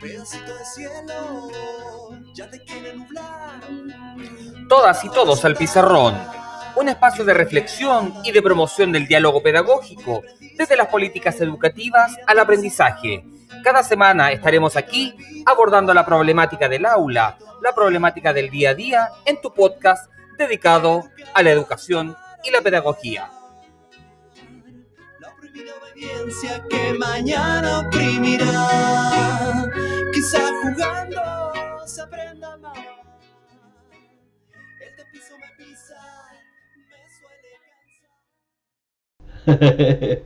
pedacito de cielo ya te quiere nublar. Todas y todos al pizarrón. Un espacio de reflexión y de promoción del diálogo pedagógico, desde las políticas educativas al aprendizaje. Cada semana estaremos aquí abordando la problemática del aula, la problemática del día a día en tu podcast dedicado a la educación y la pedagogía. La prohibida obediencia que mañana oprimirá. Quizá jugando se aprenda más. Este piso me pisa, me suele cansar.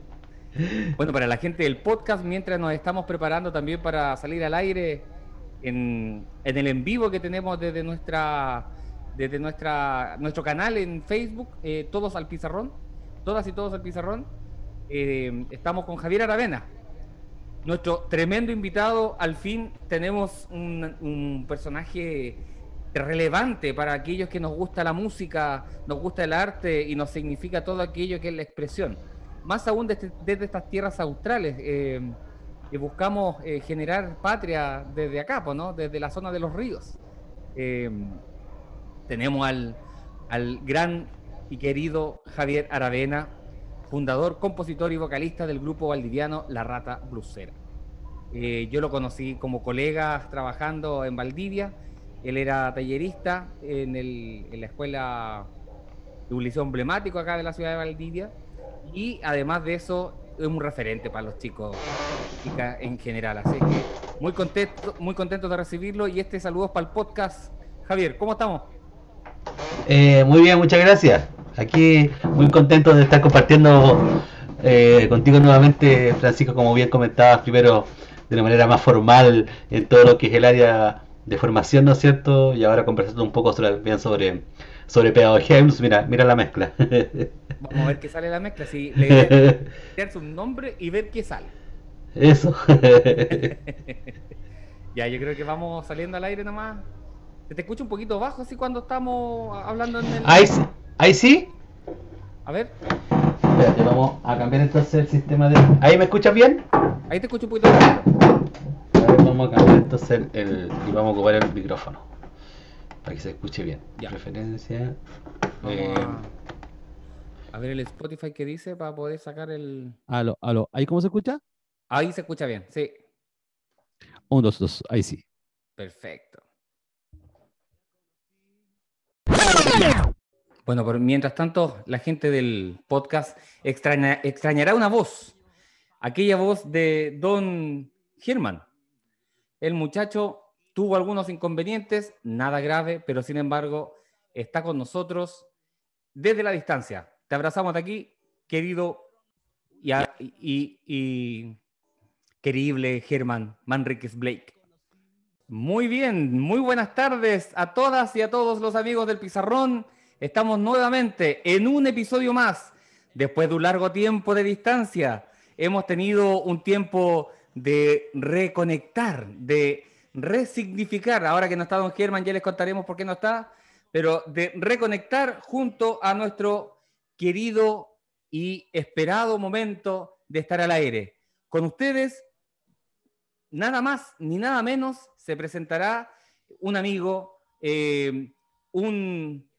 Bueno, para la gente del podcast, mientras nos estamos preparando también para salir al aire en, en el en vivo que tenemos desde nuestra desde nuestra nuestro canal en Facebook, eh, todos al pizarrón, todas y todos al pizarrón, eh, estamos con Javier Aravena, nuestro tremendo invitado. Al fin tenemos un, un personaje relevante para aquellos que nos gusta la música, nos gusta el arte y nos significa todo aquello que es la expresión más aún desde, desde estas tierras australes. Eh, que buscamos eh, generar patria desde acá, ¿no? desde la zona de los ríos. Eh, tenemos al, al gran y querido Javier Aravena, fundador, compositor y vocalista del grupo valdiviano La Rata Blusera. Eh, yo lo conocí como colega trabajando en Valdivia. Él era tallerista en, el- en la escuela de un emblemático acá de la ciudad de Valdivia. Y además de eso, es un referente para los chicos chicas en general. Así que muy contento, muy contento de recibirlo. Y este saludo para el podcast. Javier, ¿cómo estamos? Eh, muy bien, muchas gracias. Aquí muy contento de estar compartiendo eh, contigo nuevamente, Francisco, como bien comentabas, primero de una manera más formal en todo lo que es el área de formación, ¿no es cierto? Y ahora conversando un poco sobre, bien sobre, sobre pedagogía. Mira, mira la mezcla. Vamos a ver qué sale la mezcla. Si le idea es crearse un nombre y ver qué sale. Eso. Ya, yo creo que vamos saliendo al aire nomás. Se te escucha un poquito bajo así cuando estamos hablando en el... Ahí, sí- ahí sí. A ver, Espérate, vamos a cambiar entonces el sistema de. ¿Ahí me escuchas bien? ahí te escucho un poquito bajito. A ver, vamos a cambiar entonces el, el- y vamos a ocupar el micrófono para que se escuche bien. Ya. Referencia. Eh, a, a ver el Spotify que dice para poder sacar el... Aló, aló. ¿Ahí cómo se escucha? Ahí se escucha bien, sí. Un, dos, dos. Ahí sí. Perfecto. Bueno, pero mientras tanto, la gente del podcast extraña- extrañará una voz. Aquella voz de Don Germán. El muchacho tuvo algunos inconvenientes, nada grave, pero sin embargo está con nosotros desde la distancia. Te abrazamos de aquí, querido y, y- y querible Germán Manriquez Blake. Muy bien, muy buenas tardes a todas y a todos los amigos del Pizarrón. Estamos nuevamente en un episodio más. Después de un largo tiempo de distancia, hemos tenido un tiempo de reconectar, de resignificar. Ahora que no está Don Germán, ya les contaremos por qué no está, pero de reconectar junto a nuestro querido y esperado momento de estar al aire. Con ustedes, nada más ni nada menos se presentará un amigo, eh, un,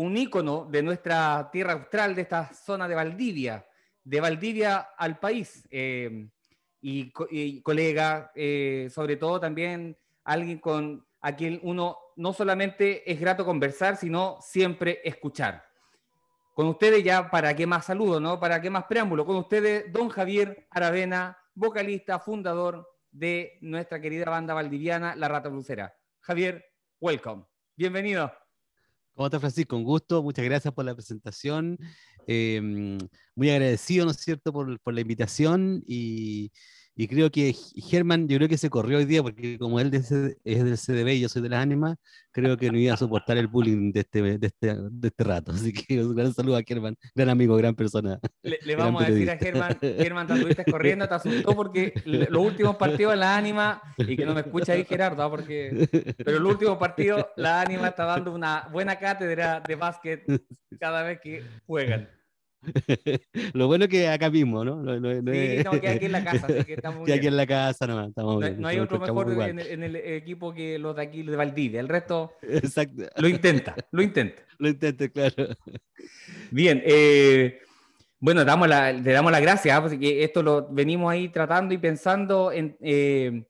un ícono de nuestra tierra austral, de esta zona de Valdivia, de Valdivia al país, eh, y, co- y colega, eh, sobre todo también alguien con a quien uno no solamente es grato conversar, sino siempre escuchar. Con ustedes ya, ¿para qué más saludo, no? ¿Para qué más preámbulo? Con ustedes, don Javier Aravena, vocalista, fundador de nuestra querida banda valdiviana, La Rata Blusera. Javier, welcome. Bienvenido. ¿Cómo estás, Francisco? Un gusto. Muchas gracias por la presentación. Eh, muy agradecido, ¿no es cierto?, por la invitación. Y, y creo que Germán, yo creo que se corrió hoy día, porque como él de es del CDB y yo soy de las ánimas, creo que no iba a soportar el bullying de este, de este, de este rato. Así que un gran saludo a Germán, gran amigo, gran persona. Le, le Gran vamos a decir a periodista. Germán, Germán, te anduviste corriendo, te asustó porque los últimos partidos la ánima, y que no me escucha ahí Gerardo, ¿ah? porque, pero los últimos partidos la ánima está dando una buena cátedra de básquet cada vez que juegan. Lo bueno que acá mismo, ¿no? No, no- no Sí, es- no, aquí en la casa, así que estamos que aquí en la casa nomás, estamos No, bien, no hay otro mejor en el, en el equipo que los de aquí de Valdivia. El resto Exacto, lo intenta, lo intenta. lo intenté, claro. Bien, eh, bueno, damos la, le damos las gracias, ¿ah? porque esto lo venimos ahí tratando y pensando en eh,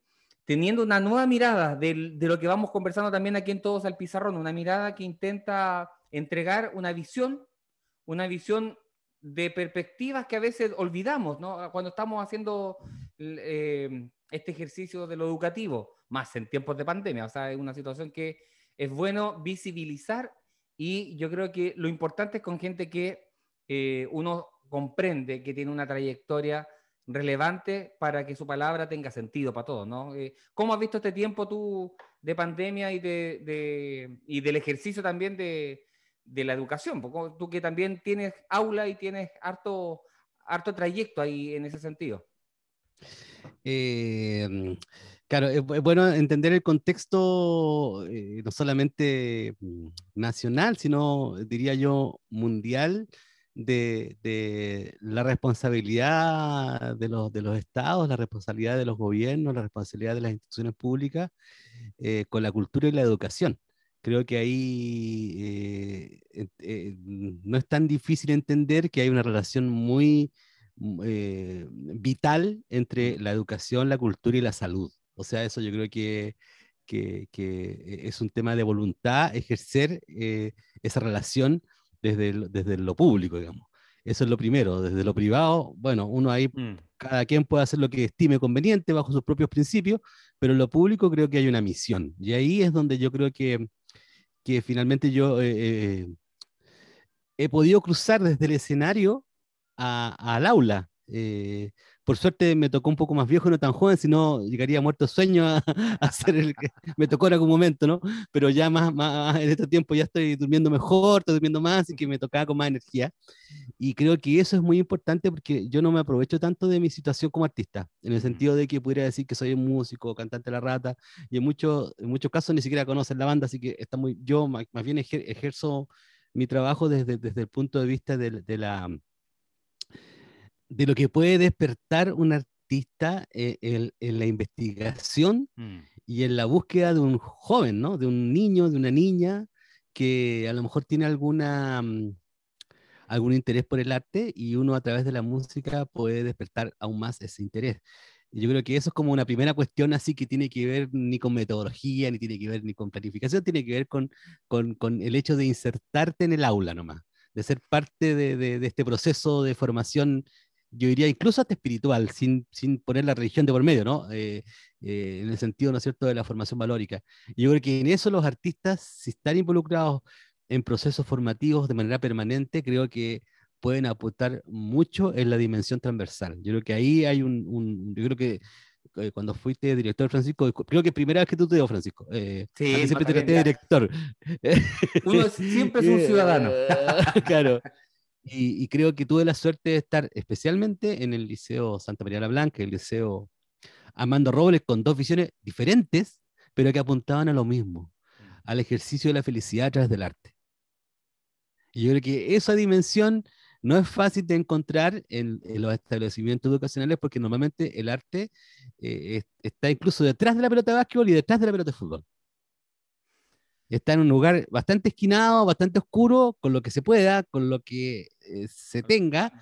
teniendo una nueva mirada del- de, lo que vamos conversando también aquí en Todos al Pizarrón, una mirada que intenta entregar una visión, una visión de perspectivas que a veces olvidamos, ¿no? Cuando estamos haciendo eh, este ejercicio de lo educativo, más en tiempos de pandemia, o sea, es una situación que es bueno visibilizar y yo creo que lo importante es con gente que eh, uno comprende que tiene una trayectoria relevante para que su palabra tenga sentido para todos, ¿no? Eh, ¿Cómo has visto este tiempo tú de pandemia y, de, de- y del ejercicio también de, de la educación? Porque tú que también tienes aula y tienes harto, harto trayecto ahí en ese sentido. Eh, claro, es bueno entender el contexto eh, no solamente mm, nacional, sino diría yo mundial de, de la responsabilidad de los, de los estados, la responsabilidad de los gobiernos, la responsabilidad de las instituciones públicas eh, con la cultura y la educación. Creo que ahí eh, eh, no es tan difícil entender que hay una relación muy mm, eh, vital entre la educación, la cultura y la salud. O sea, eso yo creo que, que, que es un tema de voluntad, ejercer eh, esa relación desde, desde lo público, digamos. Eso es lo primero. Desde lo privado, bueno, uno ahí cada quien puede hacer lo que estime conveniente bajo sus propios principios, pero en lo público creo que hay una misión. Y ahí es donde yo creo que, que finalmente yo eh, eh, he podido cruzar desde el escenario a- al aula. Eh, por suerte me tocó un poco más viejo, no tan joven, si no llegaría muerto sueño a, a hacer el que me tocó en algún momento, ¿no? Pero ya más, más en este tiempo ya estoy durmiendo mejor, estoy durmiendo más y que me tocaba con más energía. Y creo que eso es muy importante porque yo no me aprovecho tanto de mi situación como artista, en el sentido de que pudiera decir que soy un músico, cantante de la rata, y en, muchos en muchos casos ni siquiera conocen la banda, así que está muy, yo más bien ejer- ejerzo mi trabajo desde, desde el punto de vista de, de la, de lo que puede despertar un artista eh, en, en la investigación y en la búsqueda de un joven, ¿no? De un niño, de una niña que a lo mejor tiene alguna, mm, algún interés por el arte y uno a través de la música puede despertar aún más ese interés. Yo creo que eso es como una primera cuestión así que tiene que ver ni con metodología, ni tiene que ver ni con planificación, tiene que ver con, con, con el hecho de insertarte en el aula nomás, de ser parte de, de- de este proceso de formación, yo diría incluso hasta espiritual, sin, sin poner la religión de por medio, ¿no? Eh, eh, en el sentido, ¿no es cierto?, de la formación valórica. Yo creo que en eso los artistas, si están involucrados en procesos formativos de manera permanente, creo que pueden aportar mucho en la dimensión transversal. Yo creo que ahí hay un, un- yo creo que eh, cuando fuiste director, Francisco, creo que primera vez que tú te digo, Francisco. Eh, Sí, a mí siempre te traté de director. Uno siempre es un ciudadano. claro. Y, y creo que tuve la suerte de estar especialmente en el Liceo Santa María la Blanca, el Liceo Amando Robles, con dos visiones diferentes, pero que apuntaban a lo mismo, al ejercicio de la felicidad a través del arte. Y yo creo que esa dimensión no es fácil de encontrar en, en los establecimientos educacionales porque normalmente el arte eh, es- está incluso detrás de la pelota de básquetbol y detrás de la pelota de fútbol. Está en un lugar bastante esquinado, bastante oscuro, con lo que se pueda, con lo que eh, se tenga.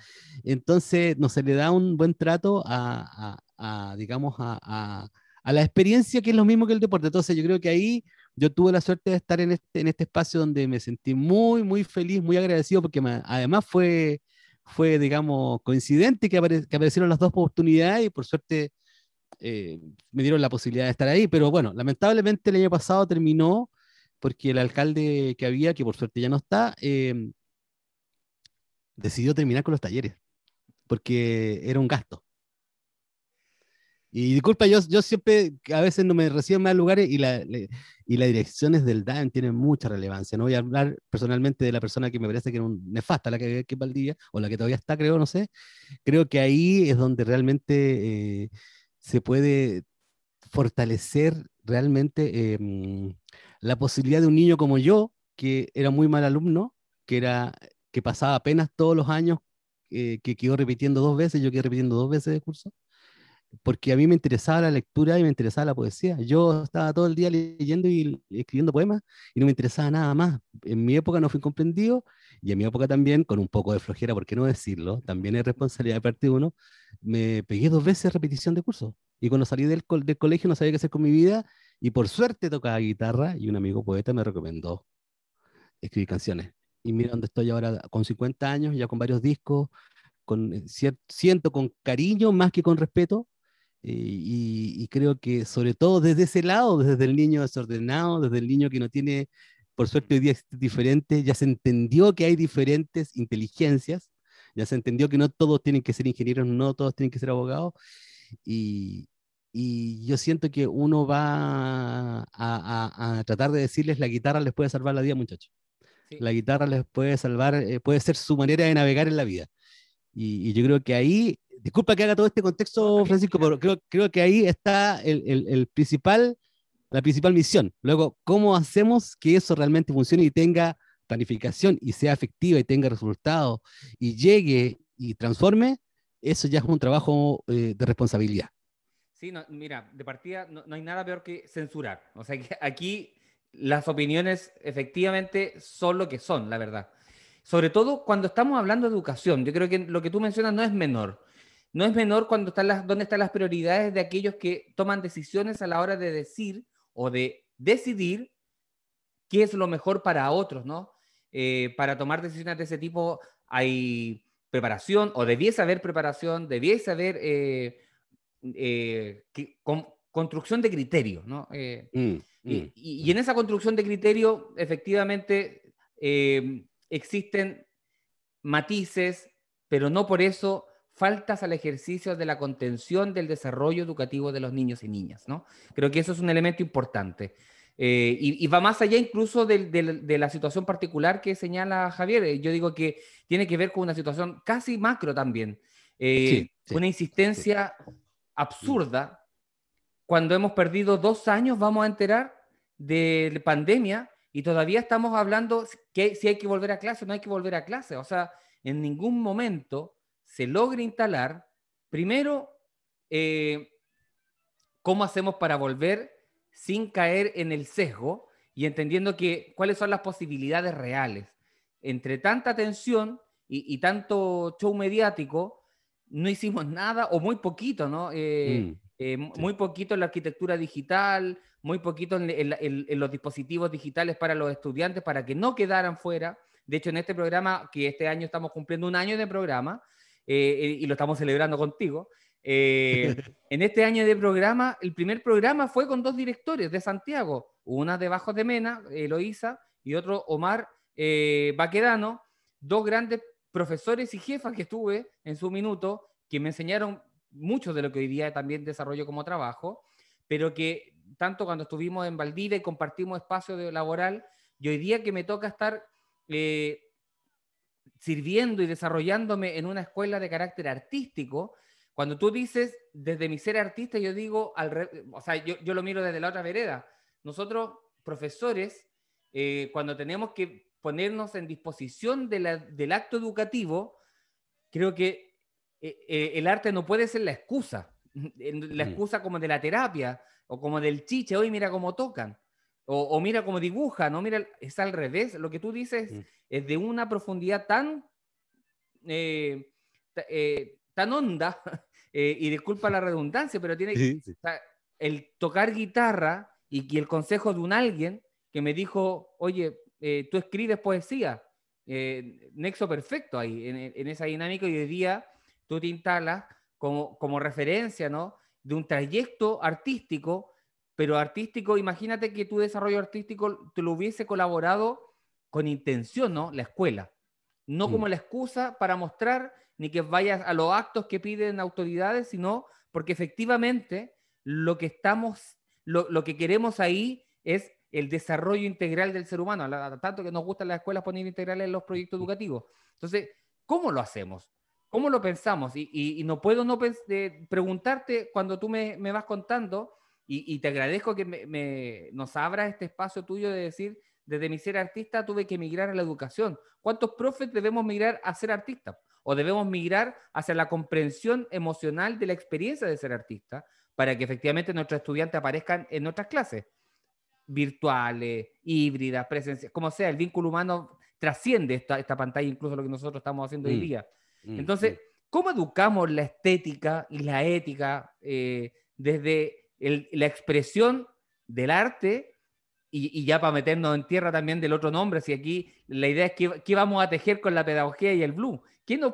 Entonces no se le da un buen trato a, a- a, digamos, a, a- la experiencia que es lo mismo que el deporte. Entonces yo creo que ahí yo tuve la suerte de estar en este, en este espacio donde me sentí muy, muy feliz, muy agradecido, porque me- además fue, fue, digamos, coincidente que, apare- que aparecieron las dos oportunidades y por suerte eh, me dieron la posibilidad de estar ahí. Pero bueno, lamentablemente el año pasado terminó porque el alcalde que había, que por suerte ya no está, eh, decidió terminar con los talleres, porque era un gasto. Y disculpa, yo, yo siempre, a veces no me recibo en más lugares y, la, le- y las direcciones del DAN tienen mucha relevancia. No voy a hablar personalmente de la persona que me parece que era un nefasta, la que, que Valdivia, o la que todavía está, creo, no sé. Creo que ahí es donde realmente eh, se puede fortalecer realmente mm, la posibilidad de un niño como yo, que era muy mal alumno, que, era, que pasaba apenas todos los años eh, que quedó repitiendo dos veces, yo quedé repitiendo dos veces el curso, porque a mí me interesaba la lectura y me interesaba la poesía. Yo estaba todo el día leyendo y escribiendo poemas y no me interesaba nada más. En mi época no fui comprendido y en mi época también, con un poco de flojera, ¿por qué no decirlo? También es responsabilidad de parte de uno, me pegué dos veces repetición de curso. Y cuando salí del, del colegio no sabía qué hacer con mi vida y por suerte tocaba guitarra y un amigo poeta me recomendó escribir canciones. Y mira dónde estoy ahora con 50 años, ya con varios discos, con, eh, siento con cariño más que con respeto. eh, y, y creo que sobre todo desde ese lado, desde el niño desordenado, desde el niño que no tiene, por suerte hoy día es diferente, ya se entendió que hay diferentes inteligencias, ya se entendió que no todos tienen que ser ingenieros, no todos tienen que ser abogados. Y, y yo siento que uno va a, a- a tratar de decirles la guitarra les puede salvar la vida, muchachos. Sí. La guitarra les puede salvar, eh, puede ser su manera de navegar en la vida. Y, y yo creo que ahí, disculpa que haga todo este contexto, Francisco, pero creo, creo que ahí está el, el- el principal, la principal misión. Luego, ¿cómo hacemos que eso realmente funcione y tenga planificación y sea efectiva y tenga resultados y llegue y transforme? Eso ya es un trabajo eh, de responsabilidad. Sí, no, mira, de partida no, no hay nada peor que censurar. O sea que aquí las opiniones efectivamente son lo que son, la verdad. Sobre todo cuando estamos hablando de educación. Yo creo que lo que tú mencionas no es menor. No es menor cuando están las, dónde están las prioridades de aquellos que toman decisiones a la hora de decir o de decidir qué es lo mejor para otros, ¿no? Eh, para tomar decisiones de ese tipo hay preparación o debiese haber preparación, debiese haber eh, eh, que- con- construcción de criterios, ¿no? Eh, Mm, y, mm. y- y en esa construcción de criterio, efectivamente, eh, existen matices, pero no por eso faltas al ejercicio de la contención del desarrollo educativo de los niños y niñas, ¿no? Creo que eso es un elemento importante. Eh, y, y va más allá incluso de la situación particular que señala Javier. Yo digo que tiene que ver con una situación casi macro también. Sí, sí, una insistencia absurda. Cuando hemos perdido dos años, vamos a enterar de pandemia y todavía estamos hablando que si hay que volver a clase o no hay que volver a clase. O sea, en ningún momento se logra instalar, primero, eh, cómo hacemos para volver sin caer en el sesgo y entendiendo que cuáles son las posibilidades reales. Entre tanta tensión y, y tanto show mediático, no hicimos nada o muy poquito, ¿no? Eh, Mm. eh, Sí. Muy poquito en la arquitectura digital, muy poquito en, en la- en- en los dispositivos digitales para los estudiantes, para que no quedaran fuera. De hecho, en este programa, que este año estamos cumpliendo un año de programa, eh, y lo estamos celebrando contigo, en este año de programa, el primer programa fue con dos directores de Santiago, una de Bajos de Mena, Eloísa, y otro Omar Baquedano, dos grandes profesores y jefas que tuve en su minuto, que me enseñaron mucho de lo que hoy día también desarrollo como trabajo, pero que tanto cuando estuvimos en Valdivia y compartimos espacio de laboral, y hoy día que me toca estar eh, sirviendo y desarrollándome en una escuela de carácter artístico, cuando tú dices desde mi ser artista, yo digo, al re- o sea, yo, yo lo miro desde la otra vereda. Nosotros, profesores, eh, cuando tenemos que ponernos en disposición de la- del acto educativo, creo que eh, eh, el arte no puede ser la excusa, la Mm. excusa como de la terapia o como del chiche, hoy mira cómo tocan, o, o mira cómo dibujan, no mira, es al revés, lo que tú dices Mm. es de una profundidad tan, eh, ta- eh, tan honda, eh, y disculpa la redundancia, pero tiene, Sí, el tocar guitarra y, que el consejo de un alguien que me dijo, oye, eh, tú escribes poesía, eh, nexo perfecto ahí, en, en esa dinámica, y hoy día tú te instalas como, como referencia, ¿no? De un trayecto artístico, pero artístico, imagínate que tu desarrollo artístico te lo hubiese colaborado con intención, ¿no? La escuela. No Mm. como la excusa para mostrar ni que vayas a los actos que piden autoridades, sino porque efectivamente lo que estamos, lo, lo que queremos ahí es el desarrollo integral del ser humano, tanto que nos gustan las escuelas poner integrales en los proyectos educativos. Entonces, ¿cómo lo hacemos? ¿Cómo lo pensamos? Y, y- y no puedo no preguntarte cuando tú me, me vas contando, y, y te agradezco que me, me- nos abras este espacio tuyo de decir, desde mi ser artista tuve que emigrar a la educación. ¿Cuántos profes debemos migrar a ser artistas? o debemos migrar hacia la comprensión emocional de la experiencia de ser artista para que efectivamente nuestros estudiantes aparezcan en nuestras clases, virtuales, híbridas, presenciales, como sea, el vínculo humano trasciende esta, esta pantalla, incluso lo que nosotros estamos haciendo hoy Mm, día. Mm, Entonces, mm. ¿cómo educamos la estética y la ética eh, desde el- la expresión del arte? Y, y ya para meternos en tierra también del otro nombre, si aquí la idea es que, qué vamos a tejer con la pedagogía y el blue. ¿Qué nos,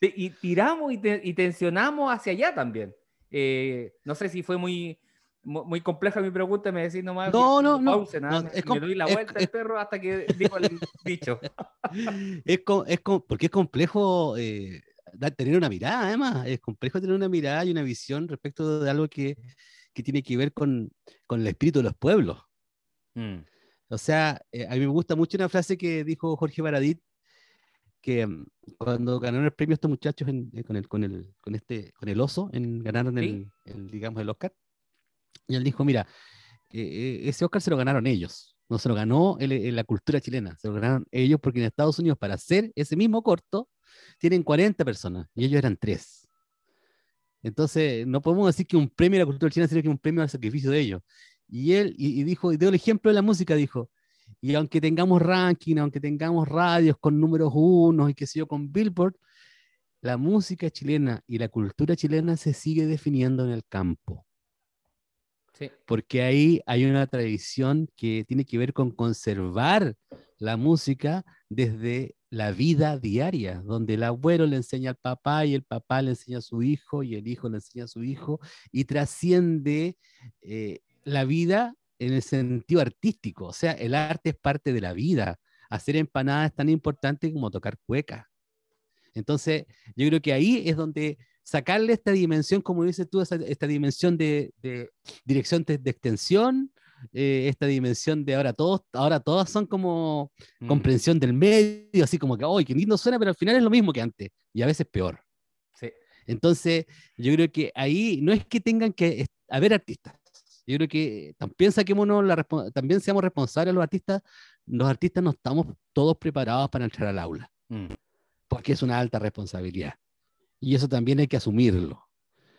y tiramos y, te- y tensionamos hacia allá también? Eh, no sé si fue muy, mu- muy compleja mi pregunta, me decís nomás. No, no, no, pausen, ah, no, me, es me com- doy la vuelta el perro hasta que dijo el dicho. es, co- es co- porque es complejo eh, tener una mirada, además, es complejo tener una mirada y una visión respecto de algo que, que tiene que ver con, con el espíritu de los pueblos. Mm, O sea, eh, a mí me gusta mucho una frase que dijo Jorge Baradit, que mm, cuando ganaron el premio estos muchachos en- eh, con, el, con, el, con, este, con el oso, en, ganaron el, el, digamos, el Oscar, y él dijo, mira, eh, eh, ese Oscar se lo ganaron ellos, no se lo ganó el- el- la cultura chilena, se lo ganaron ellos porque en Estados Unidos para hacer ese mismo corto tienen 40 personas y ellos eran 3. Entonces, no podemos decir que un premio a la cultura chilena, sino que un premio al sacrificio de ellos. Y él, y, y dijo, y dio el ejemplo de la música, dijo, y aunque tengamos ranking, aunque tengamos radios con números unos y qué sé yo, con Billboard, la música chilena y la cultura chilena se sigue definiendo en el campo porque ahí hay una tradición que tiene que ver con conservar la música desde la vida diaria, donde el abuelo le enseña al papá y el papá le enseña a su hijo y el hijo le enseña a su hijo y trasciende eh, la vida en el sentido artístico, o sea, el arte es parte de la vida. Hacer empanadas es tan importante como tocar cueca. Entonces, yo creo que ahí es donde sacarle esta dimensión, como dices tú, esta dimensión de, de dirección de, de extensión, eh, esta dimensión de ahora todos, ahora todas son como Mm, comprensión del medio, así como que, ¡ay, qué lindo suena! Pero al final es lo mismo que antes, y a veces peor. sí. Entonces, yo creo que ahí no es que tengan que haber artistas. Yo creo que también saquémonos la también seamos responsables los artistas. Los artistas no estamos todos preparados para entrar al aula, Mm, porque es una alta responsabilidad. Y eso también hay que asumirlo.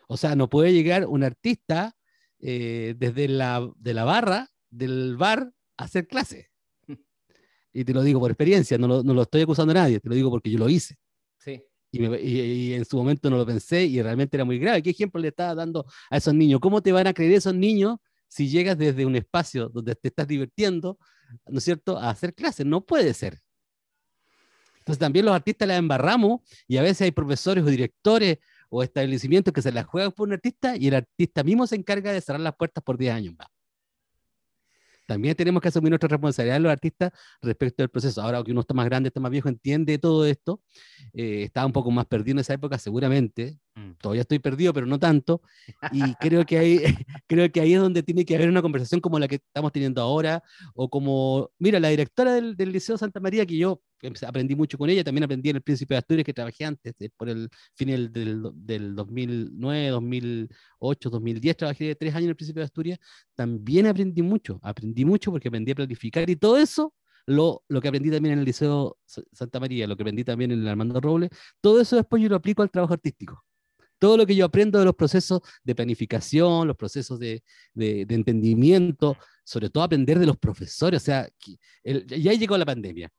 O sea, no puede llegar un artista eh, desde la, de la barra, del bar, a hacer clase. Y te lo digo por experiencia, no lo, no lo estoy acusando a nadie, te lo digo porque yo lo hice. sí. Y, me- y- y en su momento no lo pensé y realmente era muy grave. ¿Qué ejemplo le estaba dando a esos niños? ¿Cómo te van a creer esos niños si llegas desde un espacio donde te estás divirtiendo, ¿no es cierto?, a hacer clases? No puede ser. Entonces también los artistas la embarramos y a veces hay profesores o directores o establecimientos que se la juegan por un artista y el artista mismo se encarga de cerrar las puertas por 10 años más. También tenemos que asumir nuestra responsabilidad los artistas respecto al proceso. Ahora que uno está más grande, está más viejo, entiende todo esto. eh, estaba un poco más perdido en esa época, seguramente. Mm. Todavía estoy perdido, pero no tanto. Y creo que ahí, creo que ahí es donde tiene que haber una conversación como la que estamos teniendo ahora, o como, mira, la directora del, del Liceo Santa María, que yo aprendí mucho con ella, también aprendí en el Príncipe de Asturias, que trabajé antes, eh, por el fin del, del, del 2009, 2008, 2010, trabajé tres años en el Príncipe de Asturias, también aprendí mucho, aprendí mucho porque aprendí a planificar y todo eso, lo, lo que aprendí también en el Liceo Sa- Santa María, lo que aprendí también en el Armando Robles, todo eso después yo lo aplico al trabajo artístico. Todo lo que yo aprendo de los procesos de planificación, los procesos de, de- de entendimiento, sobre todo aprender de los profesores, o sea, el- ya llegó la pandemia.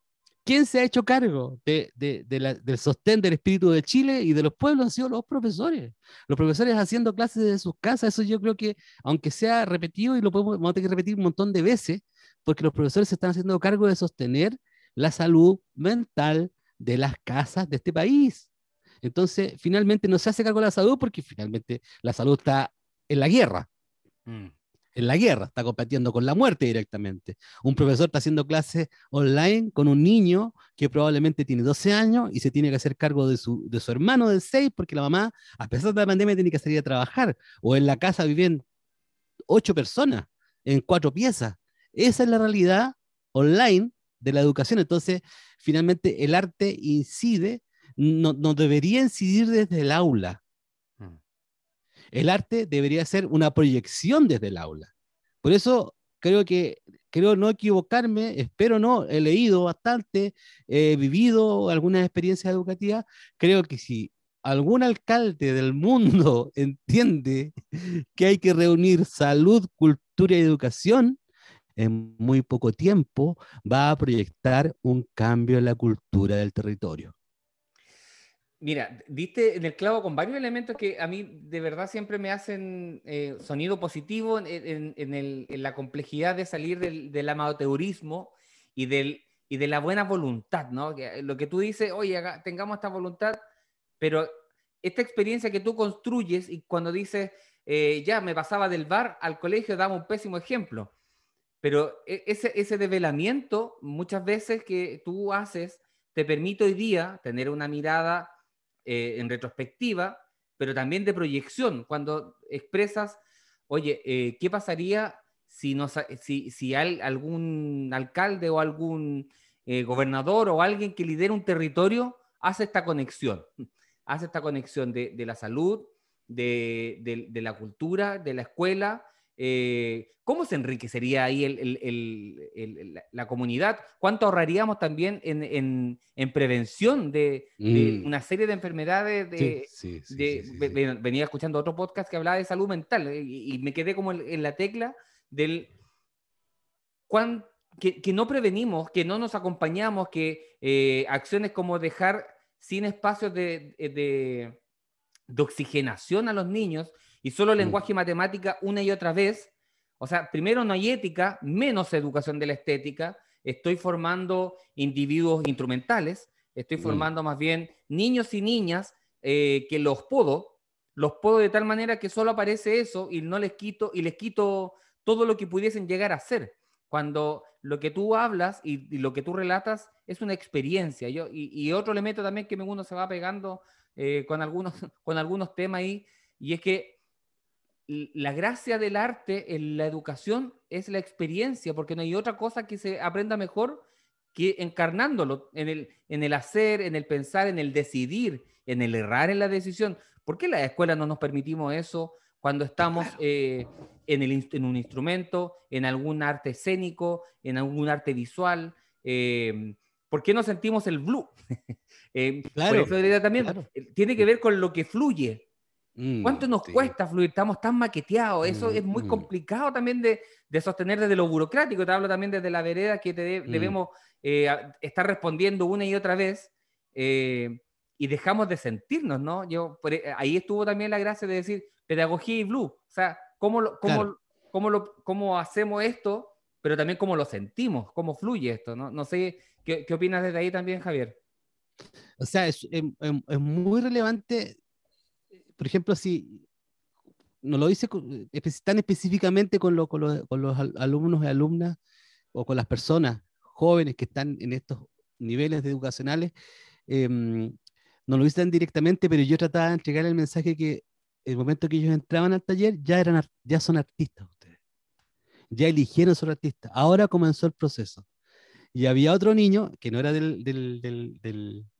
¿Quién se ha hecho cargo de, de- de la- del sostén del espíritu de Chile y de los pueblos? Han sido los profesores. Los profesores haciendo clases desde sus casas. Eso yo creo que, aunque sea repetido, y lo podemos, vamos a tener que repetir un montón de veces, porque los profesores se están haciendo cargo de sostener la salud mental de las casas de este país. Entonces, finalmente no se hace cargo de la salud porque finalmente la salud está en la guerra Mm, en la guerra, está compitiendo con la muerte directamente. Un profesor está haciendo clases online con un niño que probablemente tiene 12 años y se tiene que hacer cargo de su, de su hermano de 6 porque la mamá, a pesar de la pandemia, tiene que salir a trabajar. O en la casa viven 8 personas en cuatro piezas. Esa es la realidad online de la educación. Entonces, finalmente, el arte incide, no, no debería incidir desde el aula. El arte debería ser una proyección desde el aula. Por eso creo que, creo no equivocarme, espero no, he leído bastante, he vivido algunas experiencias educativas, creo que si algún alcalde del mundo entiende que hay que reunir salud, cultura y educación, en muy poco tiempo va a proyectar un cambio en la cultura del territorio. Mira, diste en el clavo con varios elementos que a mí de verdad siempre me hacen eh, sonido positivo en, la complejidad de salir del, amateurismo y, del, de la buena voluntad, ¿no? Que, lo que tú dices, oye, tengamos esta voluntad, pero esta experiencia que tú construyes y cuando dices, eh, ya me pasaba del bar al colegio, daba un pésimo ejemplo, pero e, ese, ese develamiento muchas veces que tú haces te permite hoy día tener una mirada eh, en retrospectiva, pero también de proyección, cuando expresas, oye, eh, ¿qué pasaría si, no, si, si algún alcalde o algún eh, gobernador o alguien que lidera un territorio hace esta conexión? Hace esta conexión de, de la salud, de, de, la cultura, de la escuela, eh, ¿Cómo se enriquecería ahí la comunidad? ¿Cuánto ahorraríamos también en, prevención de, mm. una serie de enfermedades? De, venía escuchando otro podcast que hablaba de salud mental y, me quedé como en, la tecla del que, no prevenimos, que no nos acompañamos, que eh, acciones como dejar sin espacios de, oxigenación a los niños y solo mm. lenguaje y matemática una y otra vez, o sea, primero no hay ética, menos educación de la estética, estoy formando individuos instrumentales, estoy mm. formando más bien niños y niñas eh, que los podo, los podo de tal manera que solo aparece eso y no les quito, y les quito todo lo que pudiesen llegar a ser. Cuando lo que tú hablas y, lo que tú relatas es una experiencia. Yo, y, otro elemento también que uno se va pegando eh, con, algunos, con algunos temas ahí, y es que la gracia del arte en la educación es la experiencia, porque no hay otra cosa que se aprenda mejor que encarnándolo en el, en el hacer, en el pensar, en el decidir, en el errar en la decisión. ¿Por qué en la escuela no nos permitimos eso cuando estamos eh, en, el, en un instrumento, en algún arte escénico, en algún arte visual? Eh, ¿Por qué no sentimos el blue? eh, claro, por eso también tiene que ver con lo que fluye, ¿Cuánto nos cuesta fluir? Estamos tan maqueteados. Eso es muy mm. complicado también de, sostener desde lo burocrático. Te hablo también desde la vereda que mm. debemos eh, estar respondiendo una y otra vez eh, y dejamos de sentirnos, ¿no? Yo, e, ahí estuvo también la gracia de decir pedagogía y blue. O sea, ¿cómo, lo, cómo, cómo, lo, cómo hacemos esto, pero también cómo lo sentimos, cómo fluye esto, ¿no? No sé, ¿qué, qué opinas desde ahí también, Javier? O sea, es, es, es muy relevante por ejemplo, si no lo dice tan específicamente con, con, los alumnos y alumnas o con las personas jóvenes que están en estos niveles educacionales, eh, no lo dicen directamente, pero yo trataba de entregar el mensaje que el momento que ellos entraban al taller ya, eran, ya son artistas ustedes. Ya eligieron ser artistas. Ahora comenzó el proceso. Y había otro niño que no era del, del, del,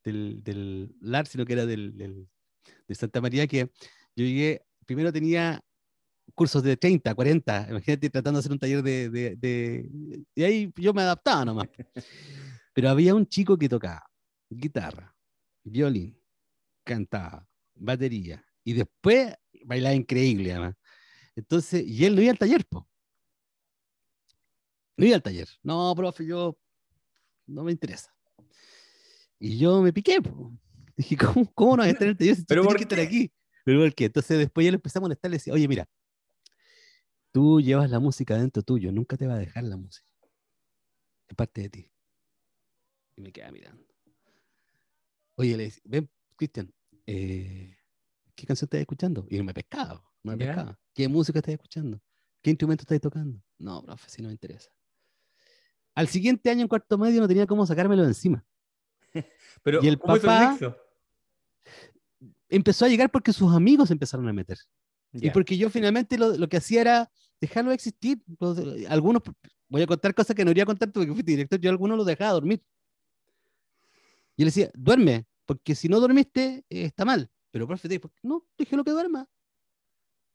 del, del LAR, sino que era del, de Santa María que yo llegué, primero tenía cursos de 30, 40, imagínate tratando de hacer un taller de, de, y ahí yo me adaptaba nomás. Pero había un chico que tocaba guitarra, violín, cantaba, batería, y después bailaba increíble además. Entonces, y él no iba al taller, po. No iba al taller. No, profe, yo no me interesa. Y yo me piqué, po. Dije, ¿cómo, cómo no vas a estar en el taller si ¿Pero que estar aquí? Pero ¿por qué? Entonces después ya le empezamos a molestar, le decía, oye, mira, tú llevas la música dentro tuyo, nunca te va a dejar la música. Es parte de ti. Y me queda mirando. Oye, le dice, ven, Cristian, eh, ¿qué canción estás escuchando? Y no me pescaba, no me pescaba. ¿Qué música estás escuchando? ¿Qué instrumento estás tocando? No, profe, si no me interesa. Al siguiente año, en cuarto medio, no tenía cómo sacármelo de encima. Pero, y el papá, empezó a llegar porque sus amigos empezaron a meter. Y porque yo finalmente lo, lo, que hacía era dejarlo existir. algunos, voy a contar cosas que no iría a contar porque fui director, yo algunos los dejaba dormir. Y le decía, duerme, porque si no dormiste, eh, está mal. Pero profe, no, déjelo que duerma.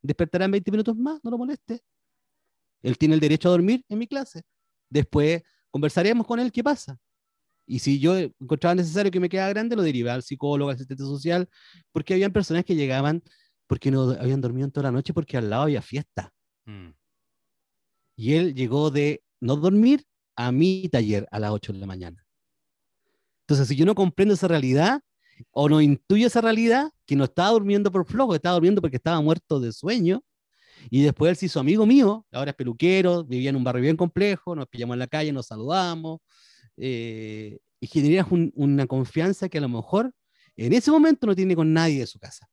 Despertará en 20 minutos más, no lo moleste. Él tiene el derecho a dormir en mi clase. Después conversaremos con él qué pasa. Y si yo encontraba necesario que me quedara grande, lo derivaba al psicólogo, al asistente social, porque habían personas que llegaban porque no habían dormido en toda la noche porque al lado había fiesta. Mm. Y él llegó de no dormir a mi taller a las 8 de la mañana. Entonces, si yo no comprendo esa realidad o no intuyo esa realidad, que no estaba durmiendo por flojo, estaba durmiendo porque estaba muerto de sueño, y después él se hizo amigo mío, ahora es peluquero, vivía en un barrio bien complejo, nos pillamos en la calle, nos saludamos, eh, y generas un- una confianza que a lo mejor en ese momento no tiene con nadie de su casa.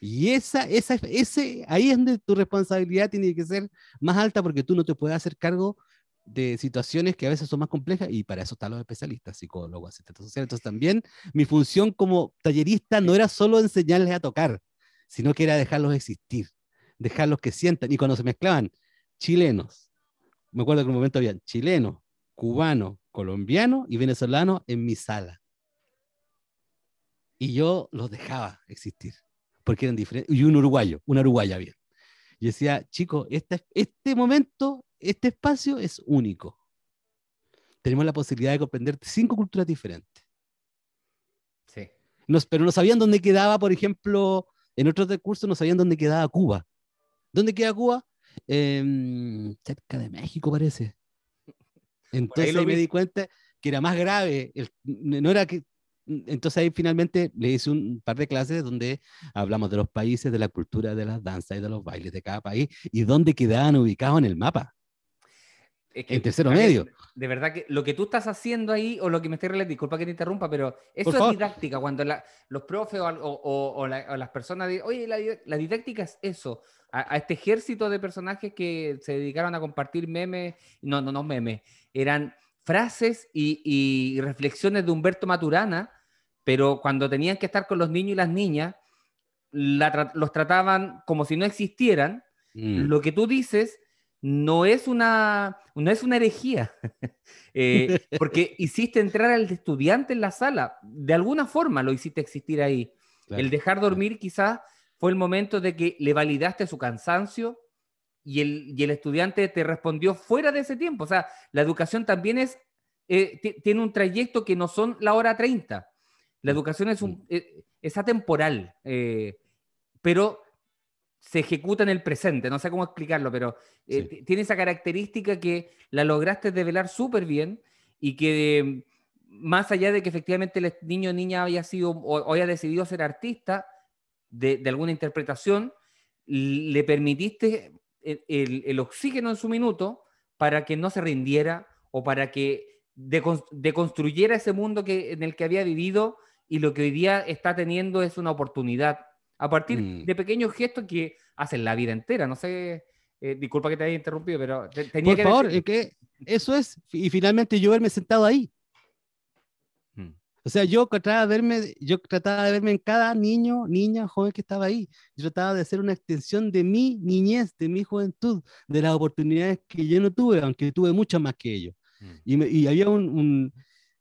Y esa, esa, ese, ahí es donde tu responsabilidad tiene que ser más alta porque tú no te puedes hacer cargo de situaciones que a veces son más complejas y para eso están los especialistas, psicólogos, asistentes sociales. Entonces también mi función como tallerista no era solo enseñarles a tocar, sino que era dejarlos existir, dejarlos que sientan. Y cuando se mezclaban chilenos, me acuerdo que en un momento había chilenos, cubanos, colombianos y venezolanos en mi sala. Y yo los dejaba existir, porque eran diferentes. Y un uruguayo, una uruguaya bien. Yo decía, chicos, este, este momento, este espacio es único. Tenemos la posibilidad de comprender cinco culturas diferentes. Sí. Nos- pero no sabían dónde quedaba, por ejemplo, en otros cursos no sabían dónde quedaba Cuba. ¿Dónde queda Cuba? Em, cerca de México, parece. Entonces lo ahí me vi. di cuenta que era más grave. el- no era que. Entonces ahí finalmente le hice un par de clases donde hablamos de los países, de la cultura, de las danzas y de los bailes de cada país y dónde quedaban ubicados en el mapa. Es que, En tercero medio. De verdad que lo que tú estás haciendo ahí, o lo que me estoy relatando, disculpa que te interrumpa, pero eso es didáctica, cuando la- los profes o, o- o- la- o las personas dicen, oye, la, la didáctica es eso, a, a este ejército de personajes que se dedicaron a compartir memes, no, no, no memes, eran frases y, y reflexiones de Humberto Maturana, pero cuando tenían que estar con los niños y las niñas, la tra- los trataban como si no existieran, Mm. lo que tú dices no es una, no es una herejía, Eh, porque hiciste entrar al estudiante en la sala, de alguna forma lo hiciste existir ahí. Claro. El dejar dormir quizás fue el momento de que le validaste su cansancio y el, y el estudiante te respondió fuera de ese tiempo. O sea, la educación también es, eh, ti- tiene un trayecto que no son la hora 30. La educación es, un, eh, es atemporal, eh, pero se ejecuta en el presente. No sé cómo explicarlo, pero Sí. tiene esa característica que la lograste develar súper bien y que eh, más allá de que efectivamente el niño o niña haya sido o, o haya decidido ser artista de, de alguna interpretación, le permitiste el, el- el oxígeno en su minuto para que no se rindiera o para que decon- deconstruyera ese mundo que, en el que había vivido y lo que hoy día está teniendo es una oportunidad a partir Mm. de pequeños gestos que hacen la vida entera. No sé, eh, disculpa que te haya interrumpido, pero te- tenía Por que favor, decirlo. es que eso es. Y finalmente yo verme sentado ahí. O sea, yo trataba de verme, yo trataba de verme en cada niño, niña, joven que estaba ahí. Yo trataba de hacer una extensión de mi niñez, de mi juventud, de las oportunidades que yo no tuve, aunque tuve muchas más que ellos. Mm. Y, me- y había un, un-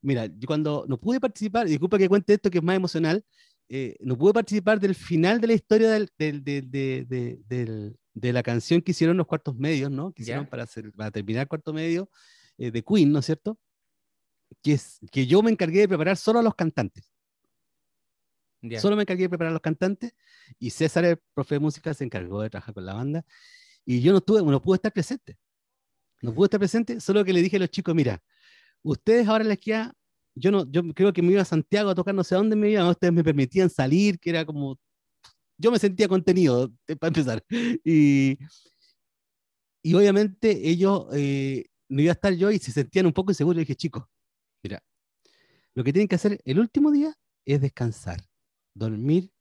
mira, yo cuando no pude participar, y disculpa que cuente esto que es más emocional, eh, no pude participar del final de la historia del, del- del- de, de- del- de la canción que hicieron los cuartos medios, ¿no? Que hicieron Ya. para, hacer, para terminar el cuarto medio eh, de Queen, ¿no es cierto? Que, es, que yo me encargué de preparar solo a los cantantes. Ya. Solo me encargué de preparar a los cantantes y César, el profe de música, se encargó de trabajar con la banda y yo no, tuve, no pude estar presente. No pude estar presente, solo que le dije a los chicos, mira, ustedes ahora les queda, yo no, yo creo que me iba a Santiago a tocar no sé a dónde me iba, ustedes me permitían salir, que era como, yo me sentía contenido, eh, para empezar. Y, y obviamente ellos, eh, no iba a estar yo y se sentían un poco inseguros. Y dije, chicos, lo que tienen que hacer el último día es descansar, dormir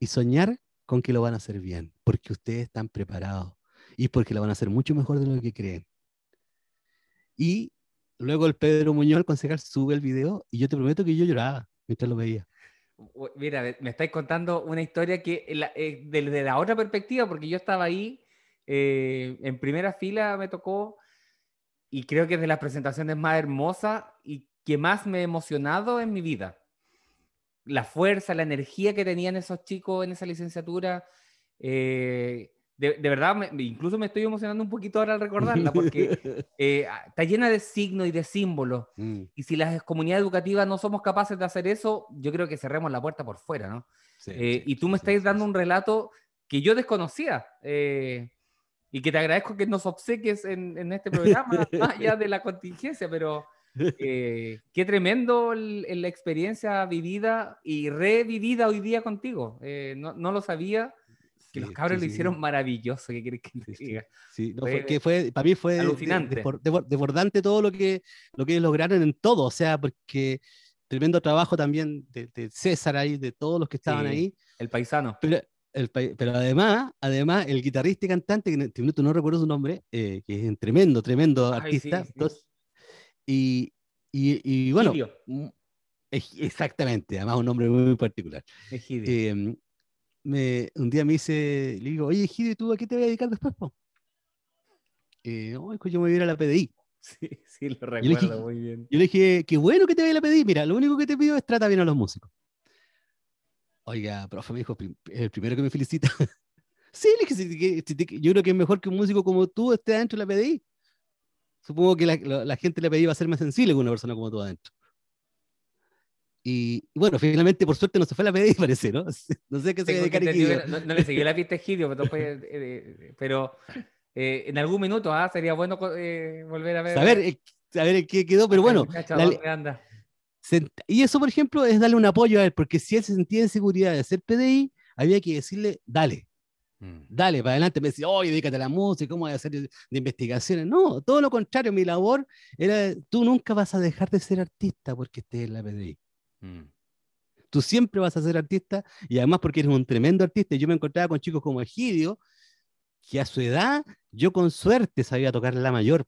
y soñar con que lo van a hacer bien, porque ustedes están preparados y porque lo van a hacer mucho mejor de lo que creen. Y luego el Pedro Muñoz, el concejal, sube el video y yo te prometo que yo lloraba mientras lo veía. Mira, me- estáis contando una historia que eh, desde la otra perspectiva, porque yo estaba ahí eh, en primera fila, me tocó, y creo que es de las presentaciones más hermosas y que más me he emocionado en mi vida. La fuerza, la energía que tenían esos chicos en esa licenciatura, eh, de, de verdad, me- incluso me estoy emocionando un poquito ahora al recordarla, porque eh, está llena de signos y de símbolos. Mm, Y si las comunidades educativas no somos capaces de hacer eso, yo creo que cerremos la puerta por fuera, ¿no? sí, Eh, sí, y tú me sí, estáis dando un relato que yo desconocía eh, y que te agradezco que nos obsequies en, en este programa, más allá de la contingencia, pero eh, qué tremendo el- el- la experiencia vivida y revivida hoy día contigo. Eh, no, no lo sabía, que los Sí, cabros sí, lo sí. hicieron maravilloso, ¿qué querés que te diga? Sí, no, Fue que fue, para mí fue alucinante. desbor- desbor- desbordante todo lo que, lo que lograron en todo, o sea, porque tremendo trabajo también de, de César ahí, de todos los que estaban ahí, El paisano. pero, el, pero además, además, el guitarrista y cantante, que en este minuto no recuerdo su nombre, eh, que es un tremendo, tremendo Ay, artista, entonces, y, y, y bueno, Egidio, exactamente, además un nombre muy, particular. Egidio. Eh, me, un día me dice, le digo, oye, Gide, ¿tú a qué te vas a dedicar después? Po? Eh, "Oh, yo me voy a ir a la PDI. Sí, sí, lo dije- recuerdo muy bien. Yo le dije, qué bueno que te vaya a la PDI. Mira, lo único que te pido es trata bien a los músicos. Oiga, profe, me dijo, "Prim- es el primero que me felicita. sí, le dije, "Si te- si te- yo creo que es mejor que un músico como tú esté adentro de la PDI. Supongo que la, la- la gente de la PDI va a ser más sensible que una persona como tú adentro. Y y bueno, finalmente, por suerte, no se fue a la PDI, parece, ¿no? No sé qué se dedicar no, no le siguió la pista a Egidio, pero, después, eh, eh, pero eh, en algún minuto ah, sería bueno eh, volver a ver. Saber, eh, saber qué quedó, pero bueno, la- y eso, por ejemplo, es darle un apoyo a él, porque si él se sentía en seguridad de ser PDI, había que decirle, dale, Mm. dale, para adelante, me decía, oye, dedícate a la música, ¿cómo voy a hacer de, investigaciones? No, todo lo contrario, mi labor era, tú nunca vas a dejar de ser artista porque estés en la PDI. Mm. Tú siempre vas a ser artista y además porque eres un tremendo artista. Yo me encontraba con chicos como Egidio, que a su edad yo con suerte sabía tocar la mayor.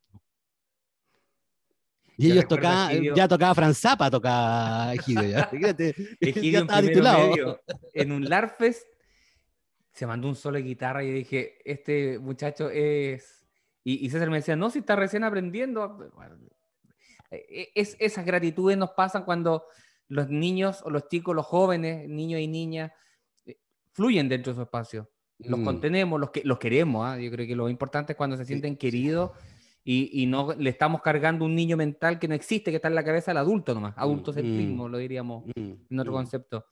Y Yo ellos tocaban, Egidio- ya tocaba Franz Zappa, tocaba Egidio. Ya, Egidio ya en medio, en un Larfest se mandó un solo de guitarra y dije, este muchacho es... Y, y César me decía, no, si está recién aprendiendo. Bueno, eh, es, esas gratitudes nos pasan cuando los niños o los chicos, los jóvenes, niños y niñas, eh, fluyen dentro de su espacio. Los Mm. contenemos, los, que, los queremos. ¿ah? Yo creo que lo importante es cuando se sienten queridos y, y no le estamos cargando un niño mental que no existe, que está en la cabeza del adulto nomás. Adultocentrismo, lo diríamos Mm, en otro mm. concepto.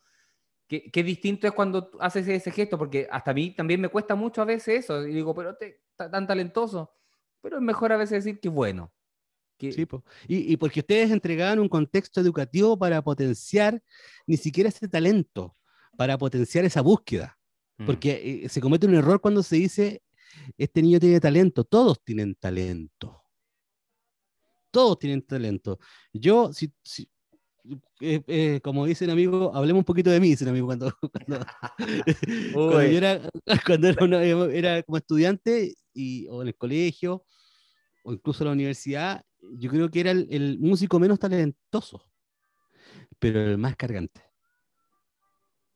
Qué, qué distinto es cuando haces ese gesto, porque hasta a mí también me cuesta mucho a veces eso. Y digo, pero te, ta- tan talentoso. Pero es mejor a veces decir que bueno. Que, Sí, po. y, y porque ustedes entregaban un contexto educativo para potenciar ni siquiera ese talento, para potenciar esa búsqueda. Mm. Porque eh, se comete un error cuando se dice, este niño tiene talento, todos tienen talento. Todos tienen talento. Yo, si, si- eh, eh, como dicen amigos, hablemos un poquito de mí, dicen amigos, cuando, cuando, cuando yo era, cuando era, una- era como estudiante y, o en el colegio o incluso en la universidad, yo creo que era el, el músico menos talentoso, pero el más cargante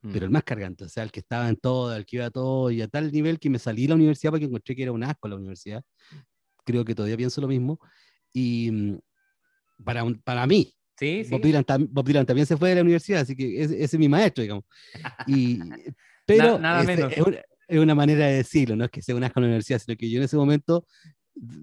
Mm. pero el más cargante, o sea, el que estaba en todo, el que iba a todo, y a tal nivel que me salí de la universidad porque encontré que era un asco la universidad. Creo que todavía pienso lo mismo. Y mm, para, un- para mí, Sí, sí. Bob, Dylan, Bob Dylan también se fue de la universidad, así que ese, ese es mi maestro, digamos. Y, pero nada es, menos. es una, es una manera de decirlo, no es que sea un asco en la universidad, sino que yo en ese momento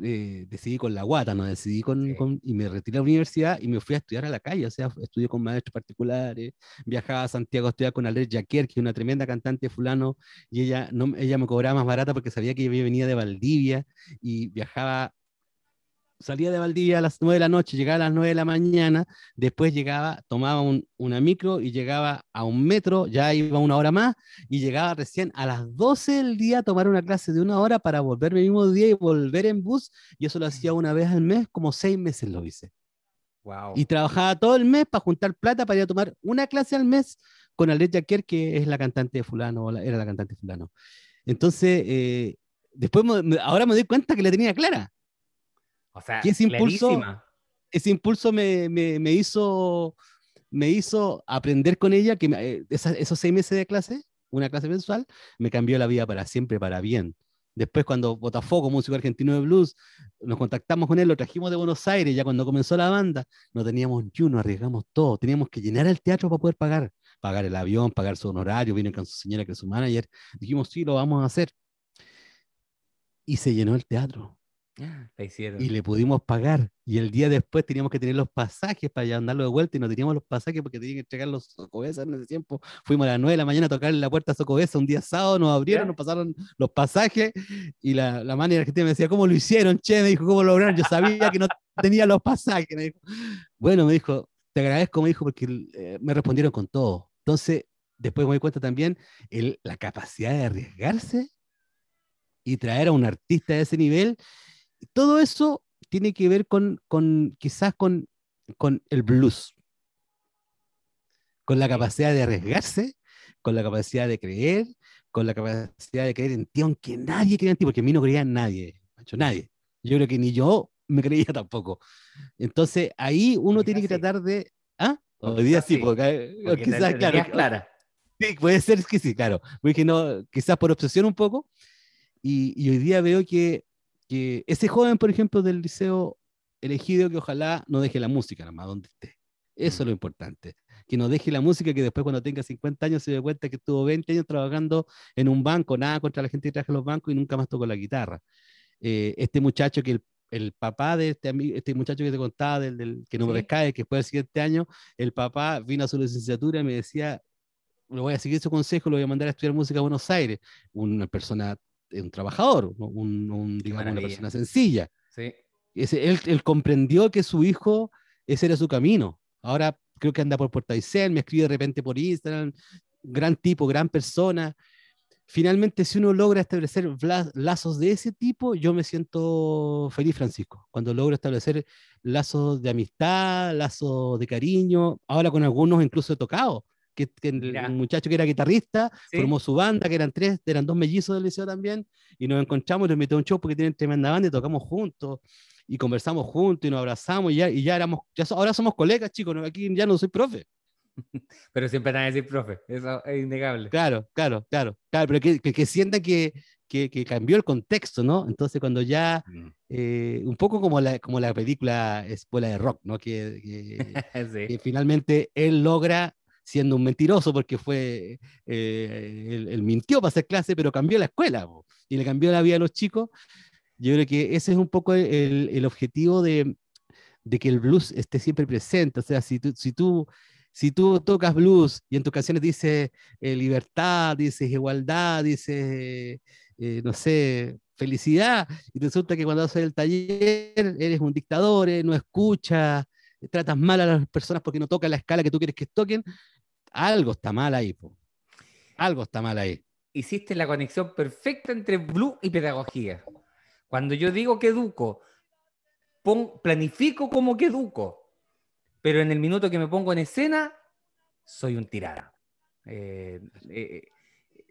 eh, decidí con la guata, no decidí con, Sí. con- y me retiré a la universidad y me fui a estudiar a la calle, o sea, estudié con maestros particulares, viajaba a Santiago a estudiar con Alet Jaquier, que es una tremenda cantante fulano, y ella, no, ella me cobraba más barata porque sabía que yo venía de Valdivia y viajaba, salía de Valdivia a las 9 de la noche, llegaba a las 9 de la mañana, después llegaba, tomaba un, una micro y llegaba a un metro, ya iba una hora más, y llegaba recién a las 12 del día a tomar una clase de una hora para volverme el mismo día y volver en bus, y eso lo hacía una vez al mes, como seis meses lo hice. Wow. Y trabajaba todo el mes para juntar plata para ir a tomar una clase al mes con Alet Jaquier, que es la cantante de fulano, era la cantante de fulano. Entonces, eh, después me- ahora me doy cuenta que la tenía clara. O sea, que ese impulso- clarísima. Ese impulso me, me- me hizo, me hizo aprender con ella que me- eh, esa- esos seis meses de clase, una clase mensual, me cambió la vida para siempre, para bien. Después, cuando Botafogo, músico argentino de blues, nos contactamos con él, lo trajimos de Buenos Aires, ya cuando comenzó la banda, no teníamos ni uno, arriesgamos todo, teníamos que llenar el teatro para poder pagar, pagar el avión, pagar su honorario, vino con su señora que es su manager, dijimos, sí, lo vamos a hacer. y se llenó el teatro. La hicieron. y le pudimos pagar. Y el día después teníamos que tener los pasajes para andarlo de vuelta y no teníamos los pasajes porque tenían que entregar los Socobesas en ese tiempo. Fuimos a las 9 de la mañana a tocar en la puerta Socobesa un día sábado, nos abrieron, ¿Ya? nos pasaron los pasajes y la, la manager argentina me decía, ¿cómo lo hicieron, che? Me dijo, ¿cómo lo lograron? Yo sabía que no tenía los pasajes. Me dijo. Bueno, me dijo, te agradezco, me dijo, porque eh, me respondieron con todo. Entonces, después me doy cuenta también el, la capacidad de arriesgarse y traer a un artista de ese nivel todo eso tiene que ver con, con quizás con, con el blues, con la capacidad de arriesgarse, con la capacidad de creer, con la capacidad de creer en ti, aunque nadie creía en ti, porque en mí no creía en nadie, macho, nadie. Yo creo que ni yo me creía tampoco. Entonces ahí uno tiene que sí. tratar de... ¿Ah? Hoy día sí, sí, porque, Porque quizás, la- la claro, clara. Sí, puede ser que sí, claro. Porque no, quizás por obsesión un poco. Y, y hoy día veo que, que ese joven, por ejemplo, del liceo elegido, que ojalá no deje la música, nada más donde esté. Eso es Mm. lo importante. Que no deje la música, que después cuando tenga 50 años se dé cuenta que estuvo 20 años trabajando en un banco, nada contra la gente que trabaja en los bancos y nunca más tocó la guitarra. Eh, este muchacho que el, el papá de este, ami- este muchacho que te contaba, del, del que no me Sí. rescae, que después del siguiente año, el papá vino a su licenciatura y me decía, lo voy a seguir su consejo, lo voy a mandar a estudiar música a Buenos Aires. Una persona, un trabajador, ¿no? un, un, digamos, una persona sencilla. Sí. Ese, él, él comprendió que su hijo, ese era su camino. Ahora creo que anda por Puerto Aysén, me escribe de repente por Instagram, gran tipo, gran persona. Finalmente, si uno logra establecer lazos de ese tipo, yo me siento feliz, Francisco. Cuando logro establecer lazos de amistad, lazos de cariño, ahora con algunos incluso he tocado. Que, que el- muchacho que era guitarrista Sí. formó su banda, que eran tres, eran dos mellizos del liceo también, y nos encontramos nos invitó a un show porque tienen tremenda banda y tocamos juntos y conversamos juntos y nos abrazamos y ya, y ya éramos, ya so- ahora somos colegas, chicos, no- aquí ya no soy profe. Pero siempre van a decir profe. Eso es innegable. Claro, claro, claro, claro, pero que, que, que sientan que, que, que cambió el contexto, ¿no? Entonces cuando ya, Mm. eh, un poco como la, como la película Escuela de Rock, ¿no? Que, Sí. que finalmente él logra, siendo un mentiroso, porque fue, eh, mintió para hacer clase, pero cambió la escuela po, y le cambió la vida a los chicos. Yo creo que ese es un poco el, el objetivo de, de que el blues esté siempre presente. O sea, si tú, si tú, si tú tocas blues y en tus canciones dices eh, libertad, dices igualdad, dices, eh, no sé, felicidad, y resulta que cuando haces el taller eres un dictador, eh, no escuchas, tratas mal a las personas porque no tocan la escala que tú quieres que toquen, algo está mal ahí. po. Algo está mal ahí. Hiciste la conexión perfecta entre blues y pedagogía. Cuando yo digo que educo, pon- planifico como que educo, pero en el minuto que me pongo en escena, soy un tirada. Eh, eh,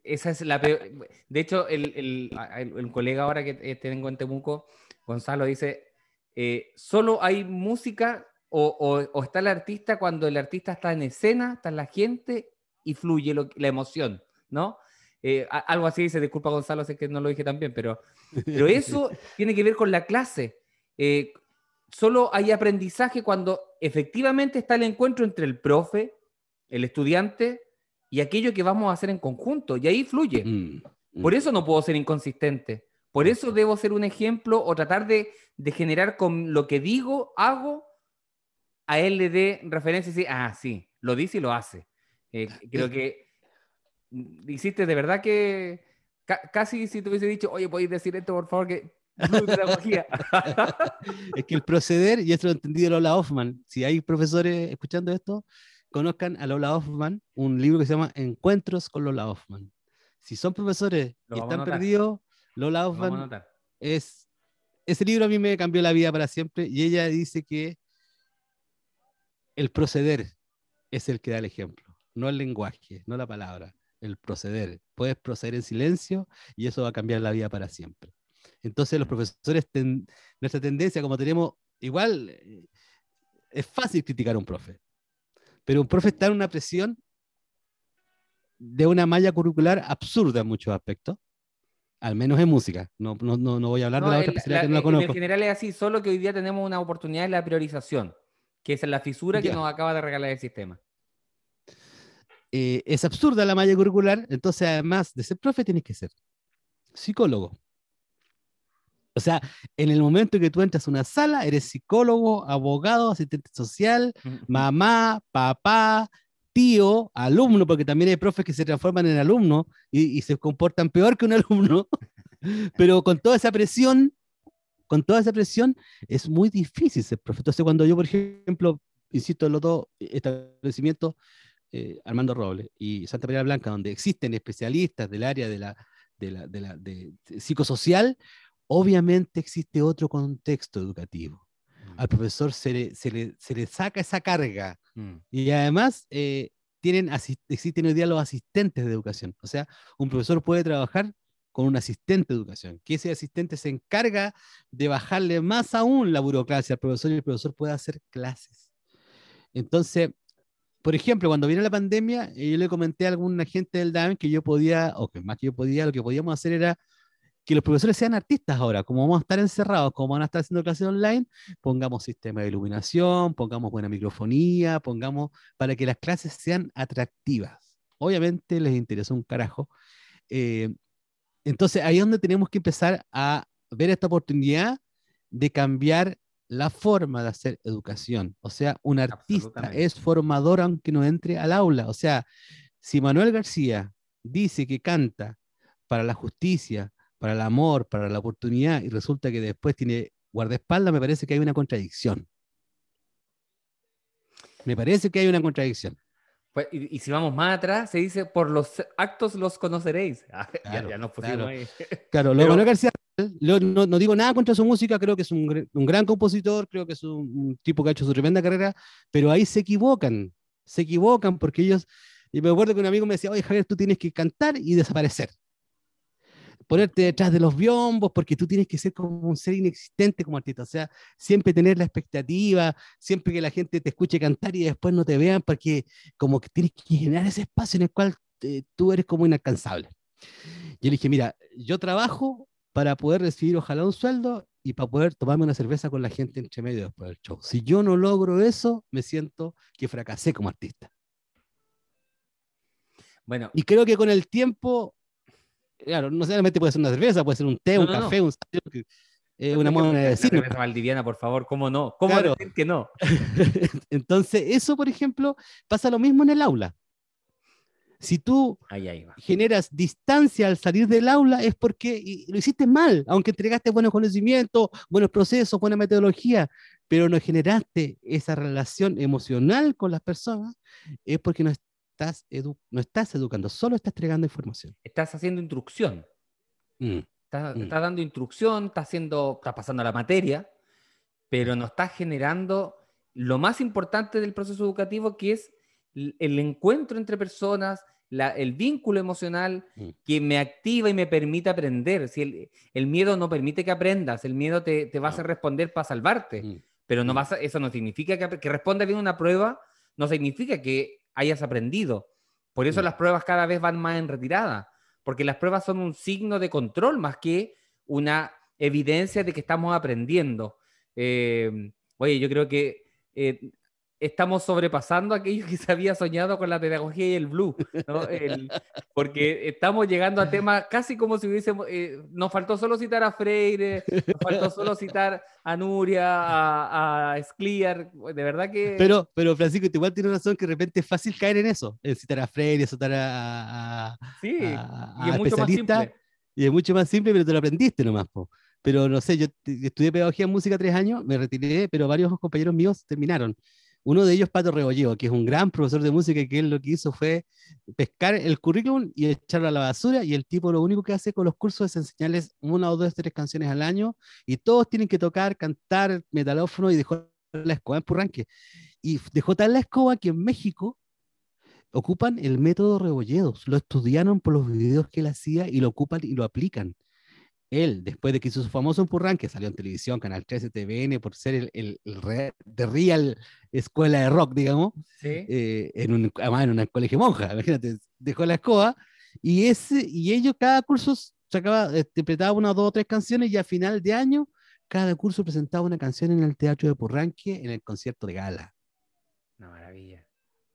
esa es la De hecho, el, el- el- colega ahora que tengo en Temuco, Gonzalo, dice, eh, solo hay música o, o- o está el artista cuando el artista está en escena, está la gente y fluye lo- la emoción, ¿no? Eh, a- algo así dice, disculpa Gonzalo, sé que no lo dije tan bien, pero, pero eso tiene que ver con la clase. Eh, solo hay aprendizaje cuando efectivamente está el encuentro entre el profe, el estudiante y aquello que vamos a hacer en conjunto, y ahí fluye. Mm, mm. Por eso no puedo ser inconsistente. Por eso debo ser un ejemplo o tratar de, de generar con lo que digo, hago, a él le dé referencia y decir, ah, sí, lo dice y lo hace. Eh, creo que hiciste de verdad que ca- casi si te hubiese dicho, oye, podéis decir esto, por favor, que es que el proceder, y esto lo entendí de Lola Hoffman, si hay profesores escuchando esto, conozcan a Lola Hoffman, un libro que se llama Encuentros con Lola Hoffman. Si son profesores Lo y están perdidos, Lola Lo Hoffman anotar. es... Ese libro a mí me cambió la vida para siempre y ella dice que el proceder es el que da el ejemplo, no el lenguaje, no la palabra, el proceder. Puedes proceder en silencio y eso va a cambiar la vida para siempre. Entonces los profesores, ten- nuestra tendencia, como tenemos, igual eh, es fácil criticar a un profe, pero un profe está en una presión de una malla curricular absurda en muchos aspectos, al menos en música. No, no, no, no voy a hablar de No, la otra el- especialidad la- que no la en conozco. general es así, solo que hoy día tenemos una oportunidad en la priorización, que es la fisura que nos acaba de regalar el sistema. eh, es absurda la malla curricular, entonces además de ser profe tienes que ser psicólogo, O sea, en el momento que tú entras a una sala, eres psicólogo, abogado, asistente social, mamá, papá, tío, alumno, porque también hay profes que se transforman en alumnos y, y se comportan peor que un alumno, pero con toda esa presión, con toda esa presión, es muy difícil ser profe. Entonces, cuando yo, por ejemplo, insisto en los dos establecimientos, eh, Armando Robles y Santa María Blanca, donde existen especialistas del área de la, de la, de la de psicosocial, obviamente existe otro contexto educativo. Al profesor se le, se le, se le saca esa carga Mm. y además eh, tienen existen hoy día los asistentes de educación. O sea, un profesor puede trabajar con un asistente de educación, que ese asistente se encarga de bajarle más aún la burocracia al profesor y el profesor puede hacer clases. Entonces, por ejemplo, cuando vino la pandemia, eh, yo le comenté a algún agente del DAM que yo podía, o que más que yo podía, lo que podíamos hacer era que los profesores sean artistas ahora, como vamos a estar encerrados, como van a estar haciendo clases online, pongamos sistema de iluminación, pongamos buena microfonía, pongamos para que las clases sean atractivas. Obviamente les interesó un carajo. Eh, entonces ahí es donde tenemos que empezar a ver esta oportunidad de cambiar la forma de hacer educación. O sea, un artista es formador aunque no entre al aula. O sea, si Manuel García dice que canta para la justicia, para el amor, para la oportunidad, y resulta que después tiene guardaespaldas, me parece que hay una contradicción. Me parece que hay una contradicción. Pues, y, y si vamos más atrás, se dice, por los actos los conoceréis. Ah, ya- Claro, ya, nos pusimos claro. ahí. Claro, Pero- Manuel García, no, no digo nada contra su música, creo que es un, un gran compositor, creo que es un, un tipo que ha hecho su tremenda carrera, pero ahí se equivocan, se equivocan porque ellos, y me acuerdo que un amigo me decía, oye Javier, tú tienes que cantar y desaparecer. Ponerte detrás de los biombos, porque tú tienes que ser como un ser inexistente como artista, o sea, siempre tener la expectativa, siempre que la gente te escuche cantar y después no te vean, porque como que tienes que generar ese espacio en el cual eh, tú eres como inalcanzable. Yo le dije, mira, yo trabajo para poder recibir ojalá un sueldo y para poder tomarme una cerveza con la gente entre medio después del show. Si yo no logro eso, me siento que fracasé como artista. Bueno, Y creo que con el tiempo, claro, no solamente puede ser una cerveza, puede ser un té, No, un no, no. café, un eh, una manera de decir. cerveza valdiviana, por favor, ¿cómo no? ¿Cómo Claro. decir que no? Entonces, eso, por ejemplo, pasa lo mismo en el aula. Si tú Ahí, ahí generas distancia al salir del aula es porque lo hiciste mal, aunque entregaste buenos conocimientos, buenos procesos, buena metodología, pero no generaste esa relación emocional con las personas, es porque no estás, edu- no estás educando, solo estás entregando información. Estás haciendo instrucción. Mm, Estás, Mm. estás dando instrucción, estás haciendo, estás pasando la materia, pero no estás generando lo más importante del proceso educativo, que es el encuentro entre personas, la- el vínculo emocional Mm. que me activa y me permite aprender. Si el, el miedo no permite que aprendas, el miedo te, te va a hacer responder para salvarte, mm, pero no vas a- eso no significa que, que respondas bien una prueba, no significa que hayas aprendido. Por eso Mm. las pruebas cada vez van más en retirada, porque las pruebas son un signo de control más que una evidencia de que estamos aprendiendo. Eh, oye, yo creo que eh, estamos sobrepasando aquello que se había soñado con la pedagogía y el blue, ¿no? El- porque estamos llegando a temas casi como si hubiésemos, eh, nos faltó solo citar a Freire, nos faltó solo citar a Nuria, a, a Scliar, de verdad que... Pero, pero Francisco, igual tienes razón que de repente es fácil caer en eso, en citar a Freire, citar a, a- sí, a- y es mucho más simple. Y es mucho más simple, pero te lo aprendiste nomás. po. Pero no sé, yo estudié pedagogía en música tres años, me retiré, pero varios compañeros míos terminaron. Uno de ellos, Pato Rebolleo, que es un gran profesor de música, que él lo que hizo fue pescar el currículum y echarlo a la basura. Y el tipo lo único que hace con los cursos es enseñarles una o dos, tres canciones al año, y todos tienen que tocar, cantar, metalófono, y dejó la escoba en Purranque. Y dejó tal la escoba que en México ocupan el método Rebolledos, lo estudiaron por los videos que él hacía y lo ocupan y lo aplican. Él, después de que hizo su famoso Empurrán, que salió en televisión, Canal 13, TVN, por ser el, el, el re- de real escuela de rock, digamos, Sí. eh, en un, además en un colegio monja, imagínate, dejó la escoba, y, ese, y ellos cada curso sacaba, eh, interpretaba una, dos o tres canciones, y a final de año, cada curso presentaba una canción en el Teatro de Purranque, en el concierto de gala Una maravilla.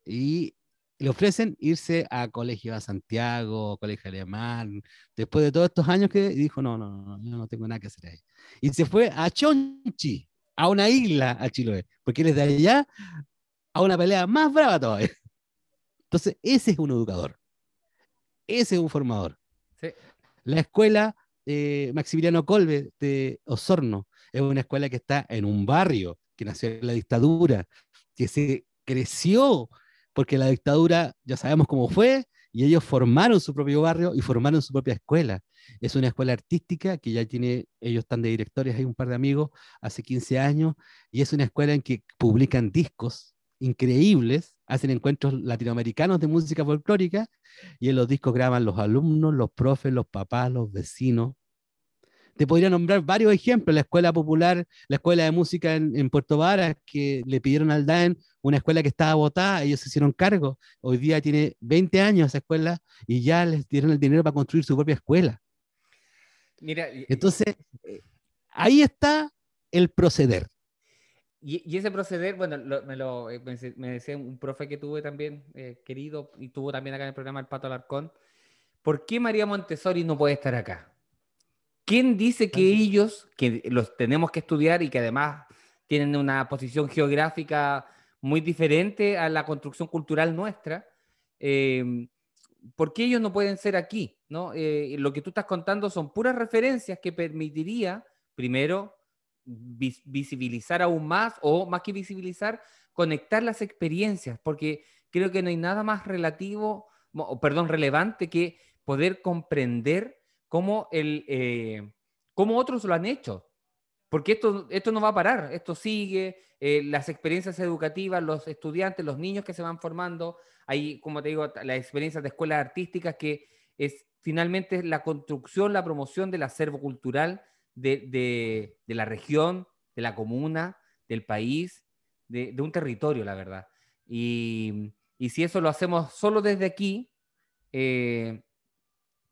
y le ofrecen irse a Colegio a Santiago, Colegio Alemán, después de todos estos años que dijo, no, no, no, yo no tengo nada que hacer ahí. y se fue a Chonchi, a una isla a Chiloé, porque él es de allá a una pelea más brava todavía. Entonces, ese es un educador. Ese es un formador. Sí. La escuela eh, Maximiliano Colbe de Osorno es una escuela que está en un barrio que nació en la dictadura, que se creció porque la dictadura ya sabemos cómo fue y ellos formaron su propio barrio y formaron su propia escuela. Es una escuela artística que ya tiene, ellos están de directores, hay un par de amigos, hace 15 años, y es una escuela en que publican discos increíbles, hacen encuentros latinoamericanos de música folclórica, y en los discos graban los alumnos, los profes, los papás, los vecinos. Te podría nombrar varios ejemplos, la escuela popular, la escuela de música en, en Puerto Varas, que le pidieron al DAEN una escuela que estaba botada, ellos se hicieron cargo. Hoy día tiene 20 años esa escuela y ya les dieron el dinero para construir su propia escuela. Mira, Entonces, eh, ahí está el proceder. Y, y ese proceder, bueno, lo- me, lo, eh, me decía un profe que tuve también, eh, querido, y tuvo también acá en el programa El Pato Alarcón, ¿por qué María Montessori no puede estar acá? ¿Quién dice que ellos, que los tenemos que estudiar y que además tienen una posición geográfica muy diferente a la construcción cultural nuestra, eh, ¿por qué ellos no pueden ser aquí? ¿no? Eh, lo que tú estás contando son puras referencias que permitiría, primero, vis- visibilizar aún más o más que visibilizar, conectar las experiencias, porque creo que no hay nada más relativo, perdón, relevante que poder comprender cómo, el, eh, cómo otros lo han hecho. Porque esto, esto no va a parar, esto sigue, eh, las experiencias educativas, los estudiantes, los niños que se van formando, hay, como te digo, las experiencias de escuelas artísticas que es finalmente la construcción, la promoción del acervo cultural de, de- de la región, de la comuna, del país, de, de un territorio, la verdad. Y, y si eso lo hacemos solo desde aquí, eh,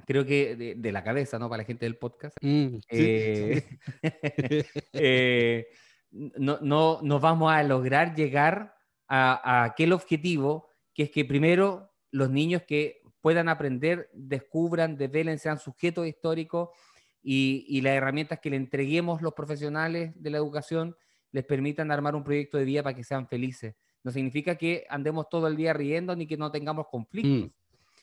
creo que de, de la cabeza, ¿no? Para la gente del podcast, Mm, sí, eh, sí. eh, no, no, no vamos a lograr llegar a, a aquel objetivo que es que primero los niños que puedan aprender, descubran, desvelen, sean sujetos históricos y, y las herramientas que le entreguemos los profesionales de la educación les permitan armar un proyecto de vida para que sean felices. No significa que andemos todo el día riendo ni que no tengamos conflictos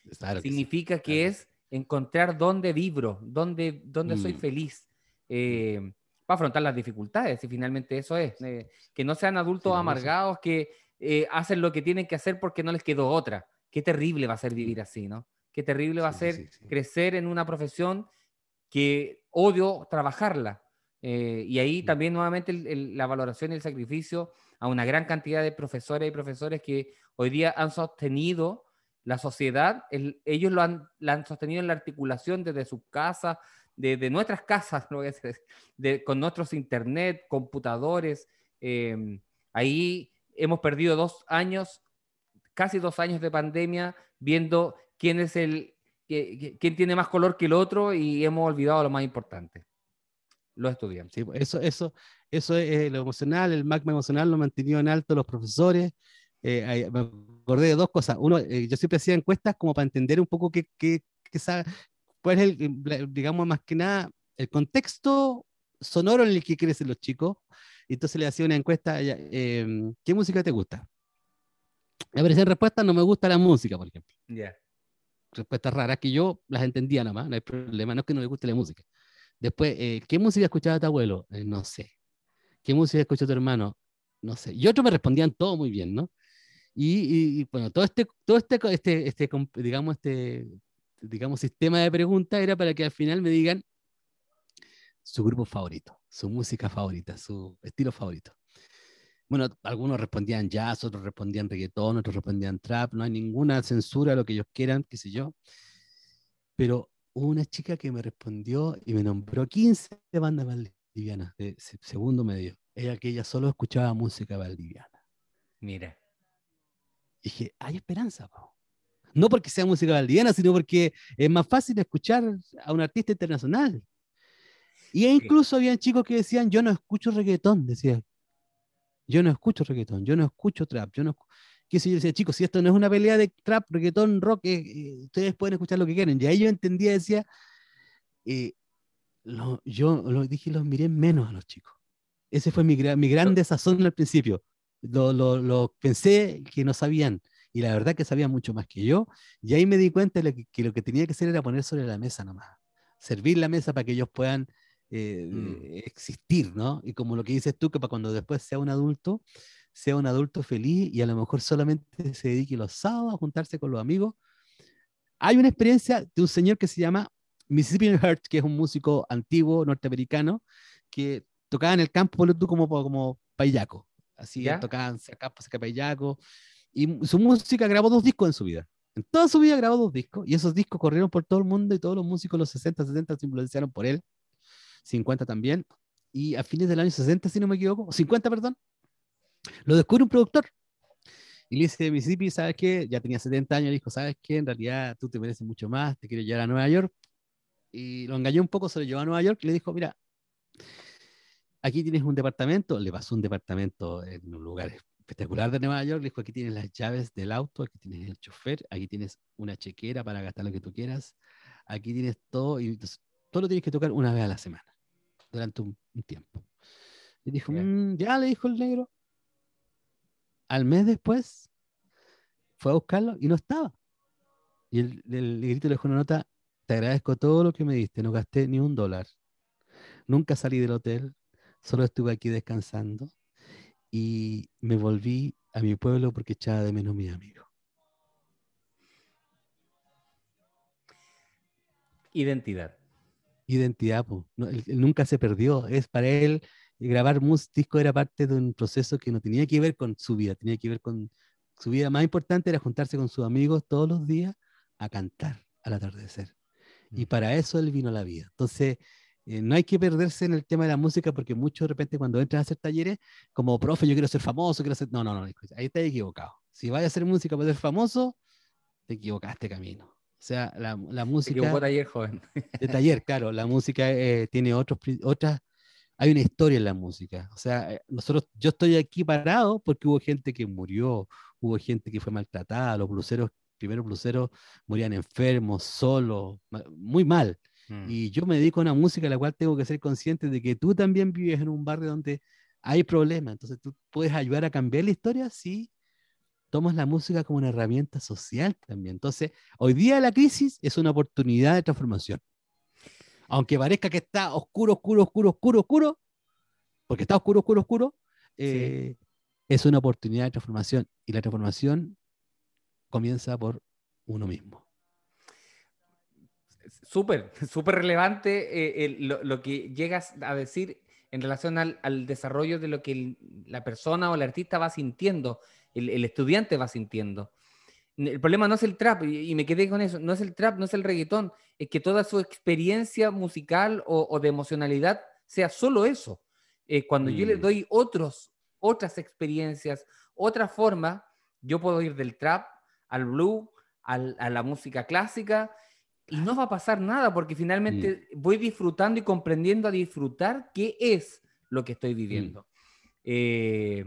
Mm, claro que sí. significa que claro. es encontrar dónde vibro, dónde, dónde soy Mm. feliz, eh, para afrontar las dificultades, y finalmente eso es, eh, que no sean adultos Sí, amargados que eh, hacen lo que tienen que hacer porque no les quedó otra. Qué terrible va a ser vivir así, ¿no? Qué terrible va a ser sí, crecer en una profesión que odio trabajarla. Eh, y ahí Mm. también nuevamente el- el- la valoración y el sacrificio a una gran cantidad de profesoras y profesores que hoy día han sostenido la sociedad, el- ellos lo han, la han sostenido en la articulación desde sus casas, desde nuestras casas, decir, de- con nuestros internet, computadores. eh, ahí hemos perdido dos años, casi dos años de pandemia, viendo quién es el, quién tiene más color que el otro y hemos olvidado lo más importante, los estudiantes. Sí, pues, eso, eso, eso es lo emocional, el magma emocional lo han mantenido en alto los profesores. Eh, me acordé de dos cosas. Uno, eh, yo siempre hacía encuestas como para entender un poco qué, qué, qué sa- cuál es el, digamos, más que nada, el contexto sonoro en el que crecen los chicos. Y entonces le hacía una encuesta, em, ¿qué música te gusta? Me aparecían respuestas, no me gusta la música, por ejemplo. Ya. Respuestas raras que yo las entendía nomás, no hay problema, no es que no le guste la música. Después, eh, ¿qué música escuchaba tu abuelo? Eh, no sé. ¿Qué música escuchó tu hermano? No sé. Y otros me respondían todo muy bien, ¿no? Y, y- bueno, todo este, todo este, este, este, digamos, este, digamos, sistema de preguntas era para que al final me digan su grupo favorito, su música favorita, su estilo favorito. Bueno, algunos respondían jazz, otros respondían reggaetón, otros respondían trap, no hay ninguna censura, lo que ellos quieran, qué sé yo. Pero hubo una chica que me respondió y me nombró 15 bandas valdivianas de se- segundo medio. Ella que ella solo escuchaba música valdiviana. Mira. Y dije, hay esperanza, po. No porque sea música valdiviana, sino porque es más fácil escuchar a un artista internacional. Y incluso habían chicos que decían, yo no escucho reggaetón, decía. Yo no escucho reggaetón, yo no escucho trap, yo no... escu-". ¿Qué sé yo? Decía, chicos, si esto no es una pelea de trap, reggaetón, rock, eh, eh, ustedes pueden escuchar lo que quieren. Y ahí yo entendía, decía, eh, lo- yo lo dije, los miré menos a los chicos. Ese fue mi, mi gran desazón al principio. Lo, lo- lo pensé que no sabían y la verdad que sabían mucho más que yo. Y ahí me di cuenta de que, que lo que tenía que hacer era poner sobre la mesa nomás. Servir la mesa para que ellos puedan eh, Mm. eh, existir, ¿no? Y como lo que dices tú, que para cuando después sea un adulto, sea un adulto feliz y a lo mejor solamente se dedique los sábados a juntarse con los amigos. Hay una experiencia de un señor que se llama Mississippi Hurt, que es un músico antiguo norteamericano que tocaba en el campo, tú, como, como paillaco. Así, ¿Ya? él tocaba saca, saca paillaco. Y su música grabó dos discos en su vida. En toda su vida grabó dos discos. Y esos discos corrieron por todo el mundo y todos los músicos de los 60, 70 se influenciaron por él. 50 también. Y a fines del año 60, si no me equivoco, o 50, perdón, lo descubre un productor. Y le dice, Mississippi, ¿sabes qué? Ya tenía 70 años, le dijo, ¿sabes qué? En realidad tú te mereces mucho más, te quiero llevar a Nueva York. Y lo engañó un poco, se lo llevó a Nueva York y le dijo, mira, aquí tienes un departamento, le pasó un departamento en un lugar espectacular de Nueva York, le dijo, aquí tienes las llaves del auto, aquí tienes el chofer, aquí tienes una chequera para gastar lo que tú quieras, aquí tienes todo, y entonces, todo lo tienes que tocar una vez a la semana, durante un, un tiempo. Y dijo, Ya. "Mm, ya le dijo el negro. Al mes después, fue a buscarlo y no estaba. Y el, el negrito le dejó una nota, te agradezco todo lo que me diste, no gasté ni un dólar. Nunca salí del hotel, solo estuve aquí descansando y me volví a mi pueblo porque echaba de menos a mis amigos. Identidad. Identidad. No, él, él nunca se perdió. Es para él grabar mus disco era parte de un proceso que no tenía que ver con su vida, tenía que ver con su vida más importante era juntarse con sus amigos todos los días a cantar al atardecer. Y Mm. para eso él vino a la vida. Entonces, eh, no hay que perderse en el tema de la música porque muchos de repente cuando entran a hacer talleres, como profe, yo quiero ser famoso, quiero ser... No, no, no, ahí estás equivocado. Si vas a hacer música para ser famoso, te equivocaste camino. O sea, la, la Se música equivocó ayer, joven. de taller, claro, la música eh, tiene otros, otras, hay una historia en la música. O sea, eh, nosotros, yo estoy aquí parado porque hubo gente que murió, hubo gente que fue maltratada, los bluseros, primeros bluseros morían enfermos, solos, muy mal. Mm. Y yo me dedico a una música en la cual tengo que ser consciente de que tú también vives en un barrio donde hay problemas. Entonces tú puedes ayudar a cambiar la historia si tomas la música como una herramienta social también. Entonces, hoy día la crisis es una oportunidad de transformación. Aunque parezca que está oscuro, oscuro, oscuro, oscuro, oscuro, porque está oscuro, oscuro, oscuro, eh, es una oportunidad de transformación. Y la transformación comienza por uno mismo. Súper, súper relevante eh, el- lo, lo que llegas a decir en relación al, al desarrollo de lo que el- la persona o el artista va sintiendo, el, el estudiante va sintiendo. El problema no es el trap, y, y me quedé con eso, no es el trap, no es el reggaetón, es que toda su experiencia musical o, o de emocionalidad sea solo eso. Eh, cuando yo le Mm. doy otros, otras experiencias, otra forma, yo puedo ir del trap al blue, al- a la música clásica, y no va a pasar nada porque finalmente voy disfrutando y comprendiendo a disfrutar qué es lo que estoy viviendo. Eh,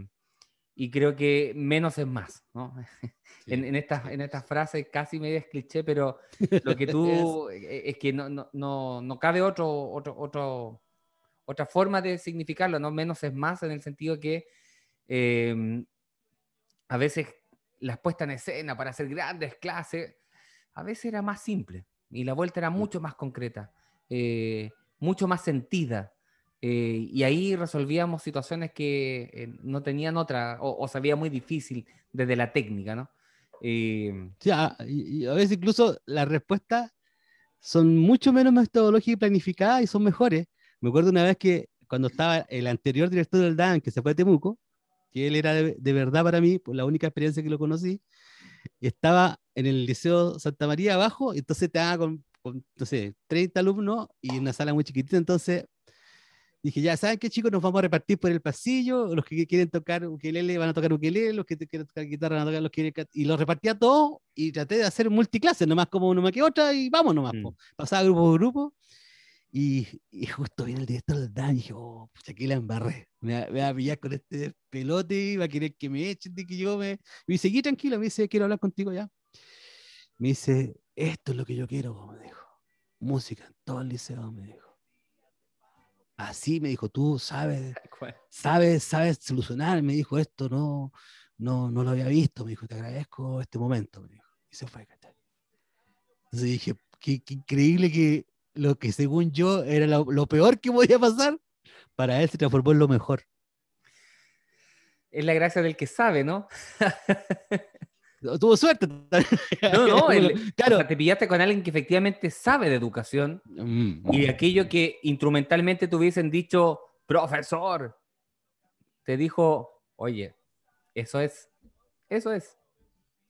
y creo que menos es más, ¿no? En, en estas en estas frases casi medias cliché, pero lo que tú eh, es, que no, no, no, no cabe otro, otro, otro, otra forma de significarlo, ¿no? Menos es más en el sentido que eh, a veces las puestas en escena para hacer grandes clases, a veces era más simple y la vuelta era mucho más concreta, eh, mucho más sentida. eh, y ahí resolvíamos situaciones que eh, no tenían otra, o, o se veía muy difícil desde la técnica, ¿no? Eh, Sí, a, y, y a veces incluso las respuestas son mucho menos metodológicas y planificadas y son mejores. Me acuerdo una vez que cuando estaba el anterior director del DAN, que se fue a Temuco, que él era de, de verdad para mí, por la única experiencia que lo conocí, estaba en el Liceo Santa María abajo, y entonces estaba con, con, no sé, 30 alumnos y una sala muy chiquitita, entonces dije, ya, ¿saben qué chicos? Nos vamos a repartir por el pasillo, los que quieren tocar ukelele van a tocar ukelele, los que quieren tocar guitarra van a tocar los que quieren... Y los repartía todos y traté de hacer multiclases, nomás como uno más que otra y vamos nomás. Mm. Pasaba grupo por grupo y, y justo viene el director del DAN y dije, oh, pucha, aquí la embarré. Me, me va a pillar con este pelote, va a querer que me echen, de que yo me... Y seguí tranquilo, me dice, quiero hablar contigo ya. Me dice, esto es lo que yo quiero, me dijo. Música en todo el liceo, me dijo. así, me dijo, tú sabes, sabes, sabes solucionar, me dijo esto, no, no, no lo había visto, me dijo, te agradezco este momento, me dijo. Y se fue, ¿cachai? Entonces dije, qué, qué increíble que lo que según yo era lo, lo peor que podía pasar, para él se transformó en lo mejor. Es la gracia del que sabe, ¿no? Tuvo suerte. No, no, el- o claro. sea, te pillaste con alguien que efectivamente sabe de educación Mm, y de aquello que instrumentalmente te hubiesen dicho, profesor, te dijo, oye, eso es, eso es.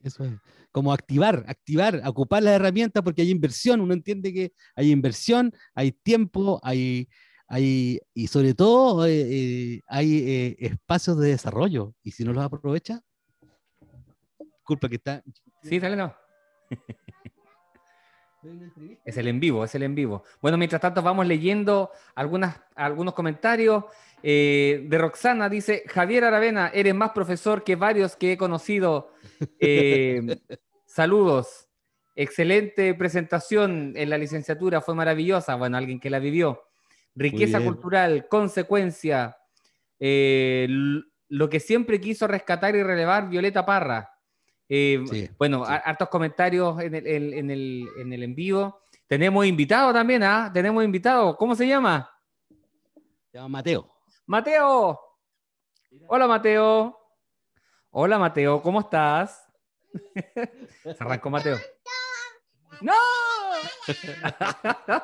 Eso es. Como activar, activar, ocupar la herramienta porque hay inversión. Uno entiende que hay inversión, hay tiempo, hay, hay y sobre todo eh, eh, hay eh, espacios de desarrollo. Y si no los aprovecha, culpa que está. Sí, dale, no. Es el en vivo, es el en vivo. Bueno, mientras tanto vamos leyendo algunas, algunos comentarios. Eh, de Roxana dice, Javier Aravena, eres más profesor que varios que he conocido. Eh, saludos. Excelente presentación en la licenciatura, fue maravillosa. Bueno, alguien que la vivió. Riqueza cultural, consecuencia. eh, lo que siempre quiso rescatar y relevar Violeta Parra. Eh, Sí, bueno, sí. hartos comentarios en el, en, en el, en el en vivo. Tenemos invitado también, ¿ah? Tenemos invitado. ¿Cómo se llama? Se llama Mateo. Mateo. Hola, Mateo. Hola, Mateo. ¿Cómo estás? Se arrancó Mateo. ¡No!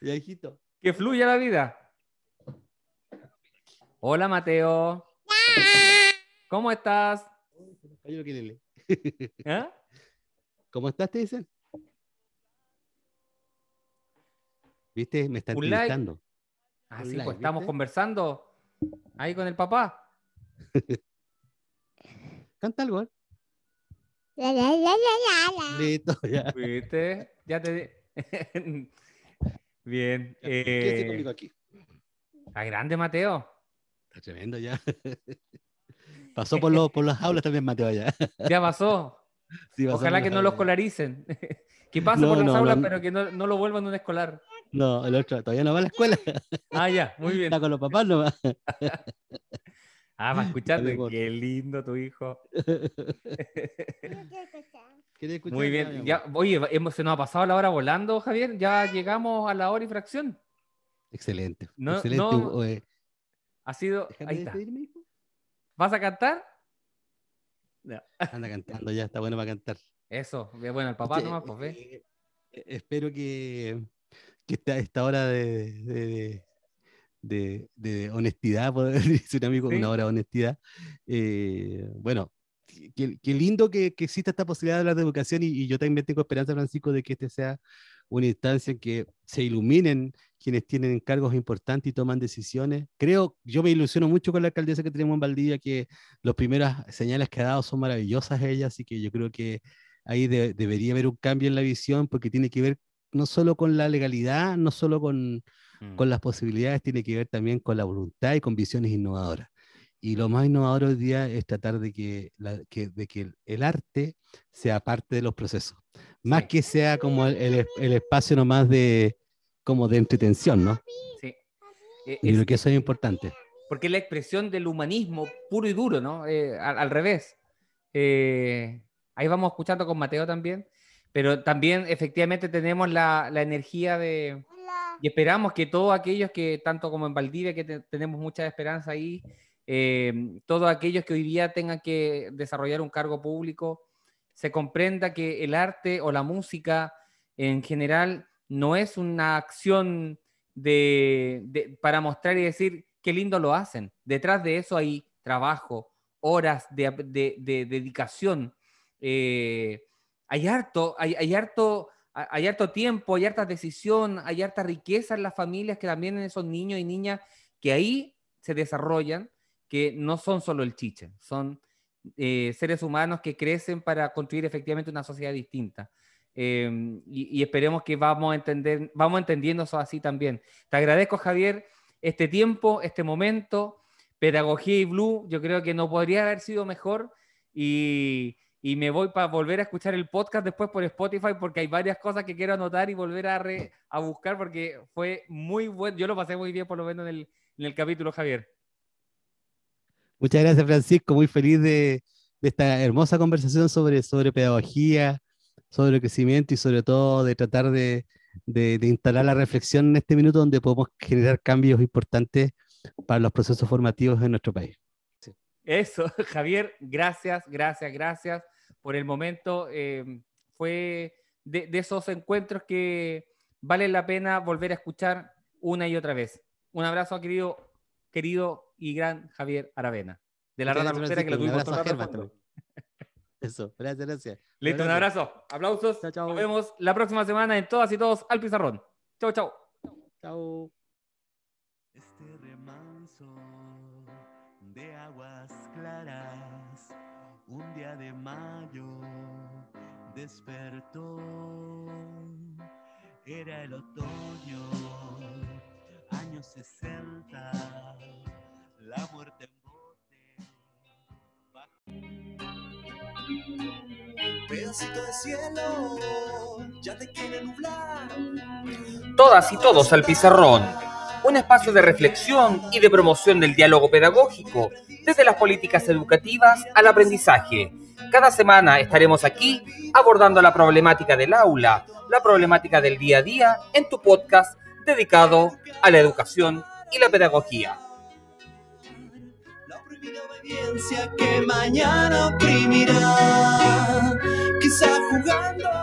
Viejito. que fluya la vida. Hola, Mateo. ¿Cómo estás? ¿Ah? ¿Cómo estás? Te dicen. ¿Viste? Me like. entrevistando. Ah, Un sí, like, pues estamos ¿viste? conversando ahí con el papá. Canta algo, ¿eh? La, la, la. Listo, ya. ¿Viste? Ya te di- Bien. Quédese eh, conmigo aquí. Está grande, Mateo. Está tremendo ya. Pasó por, los por las aulas también, Mateo, ya. Ya pasó. Sí, pasó Ojalá que no lo escolaricen. que pase No, por las no, aulas, no. pero que no, no lo vuelvan un escolar. No, el otro todavía no va a la escuela. Ah, ya, muy bien. Está con los papás nomás. Ah, va escuchando. Dale, Qué lindo tu hijo. ¿Quieres escuchar? Muy bien. Ya, oye, hemos, se nos ha pasado la hora volando, Javier. Ya llegamos a la hora y fracción. Excelente. No, excelente. no, Ha sido. déjame Ahí está. despedirme, hijo. ¿Vas a cantar? No. Anda cantando ya, está bueno para cantar. Eso. Bueno, el papá Oye, nomás, pues ve. eh, eh, espero que, que esta, esta hora de, de, de- de honestidad, por dice un amigo, Sí. una hora de honestidad. eh, bueno, qué, qué lindo que, que exista esta posibilidad de hablar de educación y, y yo también tengo esperanza, Francisco, de que este sea una instancia en que se iluminen quienes tienen cargos importantes y toman decisiones. Creo, yo me ilusiono mucho con la alcaldesa que tenemos en Valdivia, que las primeras señales que ha dado son maravillosas ella, así que yo creo que ahí de- debería haber un cambio en la visión porque tiene que ver no solo con la legalidad, no solo con, Mm. con las posibilidades, tiene que ver también con la voluntad y con visiones innovadoras. Y lo más innovador hoy día es tratar de que, la- que- de que el, el arte sea parte de los procesos, más Sí. que sea como el, el- el espacio nomás de, como de entretención, ¿no? Sí. Eh, Y es- creo que eso es importante. porque es la expresión del humanismo puro y duro, ¿no? Eh, al, al revés. Eh, ahí vamos escuchando con Mateo también, pero también efectivamente tenemos la, la energía de, y esperamos que todos aquellos que, tanto como en Valdivia, que te- tenemos mucha esperanza ahí, eh, todos aquellos que hoy día tengan que desarrollar un cargo público, se comprenda que el arte o la música en general no es una acción de, para mostrar y decir qué lindo lo hacen. Detrás de eso hay trabajo, horas de, de- de dedicación. eh, hay harto, hay, hay harto, hay harto tiempo, hay harta decisión, hay harta riqueza en las familias que también en esos niños y niñas que ahí se desarrollan, que no son solo el chiche, son eh, seres humanos que crecen para construir efectivamente una sociedad distinta. Eh, y, y esperemos que vamos, a entender, vamos entendiendo eso así también. Te agradezco, Javier, este tiempo, este momento. Pedagogía y Blue, yo creo que no podría haber sido mejor. Y, y me voy para volver a escuchar el podcast después por Spotify porque hay varias cosas que quiero anotar y volver a, re- a buscar porque fue muy bueno. Yo lo pasé muy bien por lo menos en el, en el capítulo, Javier. Muchas gracias, Francisco. Muy feliz de, esta hermosa conversación sobre, sobre pedagogía, sobre crecimiento y sobre todo de tratar de, de- instalar la reflexión en este minuto donde podemos generar cambios importantes para los procesos formativos en nuestro país. Eso, Javier, gracias, gracias, gracias por el momento. eh, fue de, de esos encuentros que vale la pena volver a escuchar una y otra vez. Un abrazo, querido, querido y gran Javier Aravena, de la Rata gracias, Rupera, que lo tuvimos todo abrazo el a rato. Eso, gracias, gracias. Listo, un Abrazo. Aplausos. Chao, chao. Nos vemos la próxima semana en todas y todos al pizarrón. Chau, chau. Chao. Este remanso de aguas claras, un día de mayo despertó. Era el otoño, años 60, la muerte en bote. Pedacito de cielo, ya te quiere nublar. Todas y todos al pizarrón. Un espacio de reflexión y de promoción del diálogo pedagógico, desde las políticas educativas al aprendizaje. Cada semana estaremos aquí abordando la problemática del aula, la problemática del día a día en tu podcast dedicado a la educación y la pedagogía. La obediencia que mañana oprimirá. Quizá jugando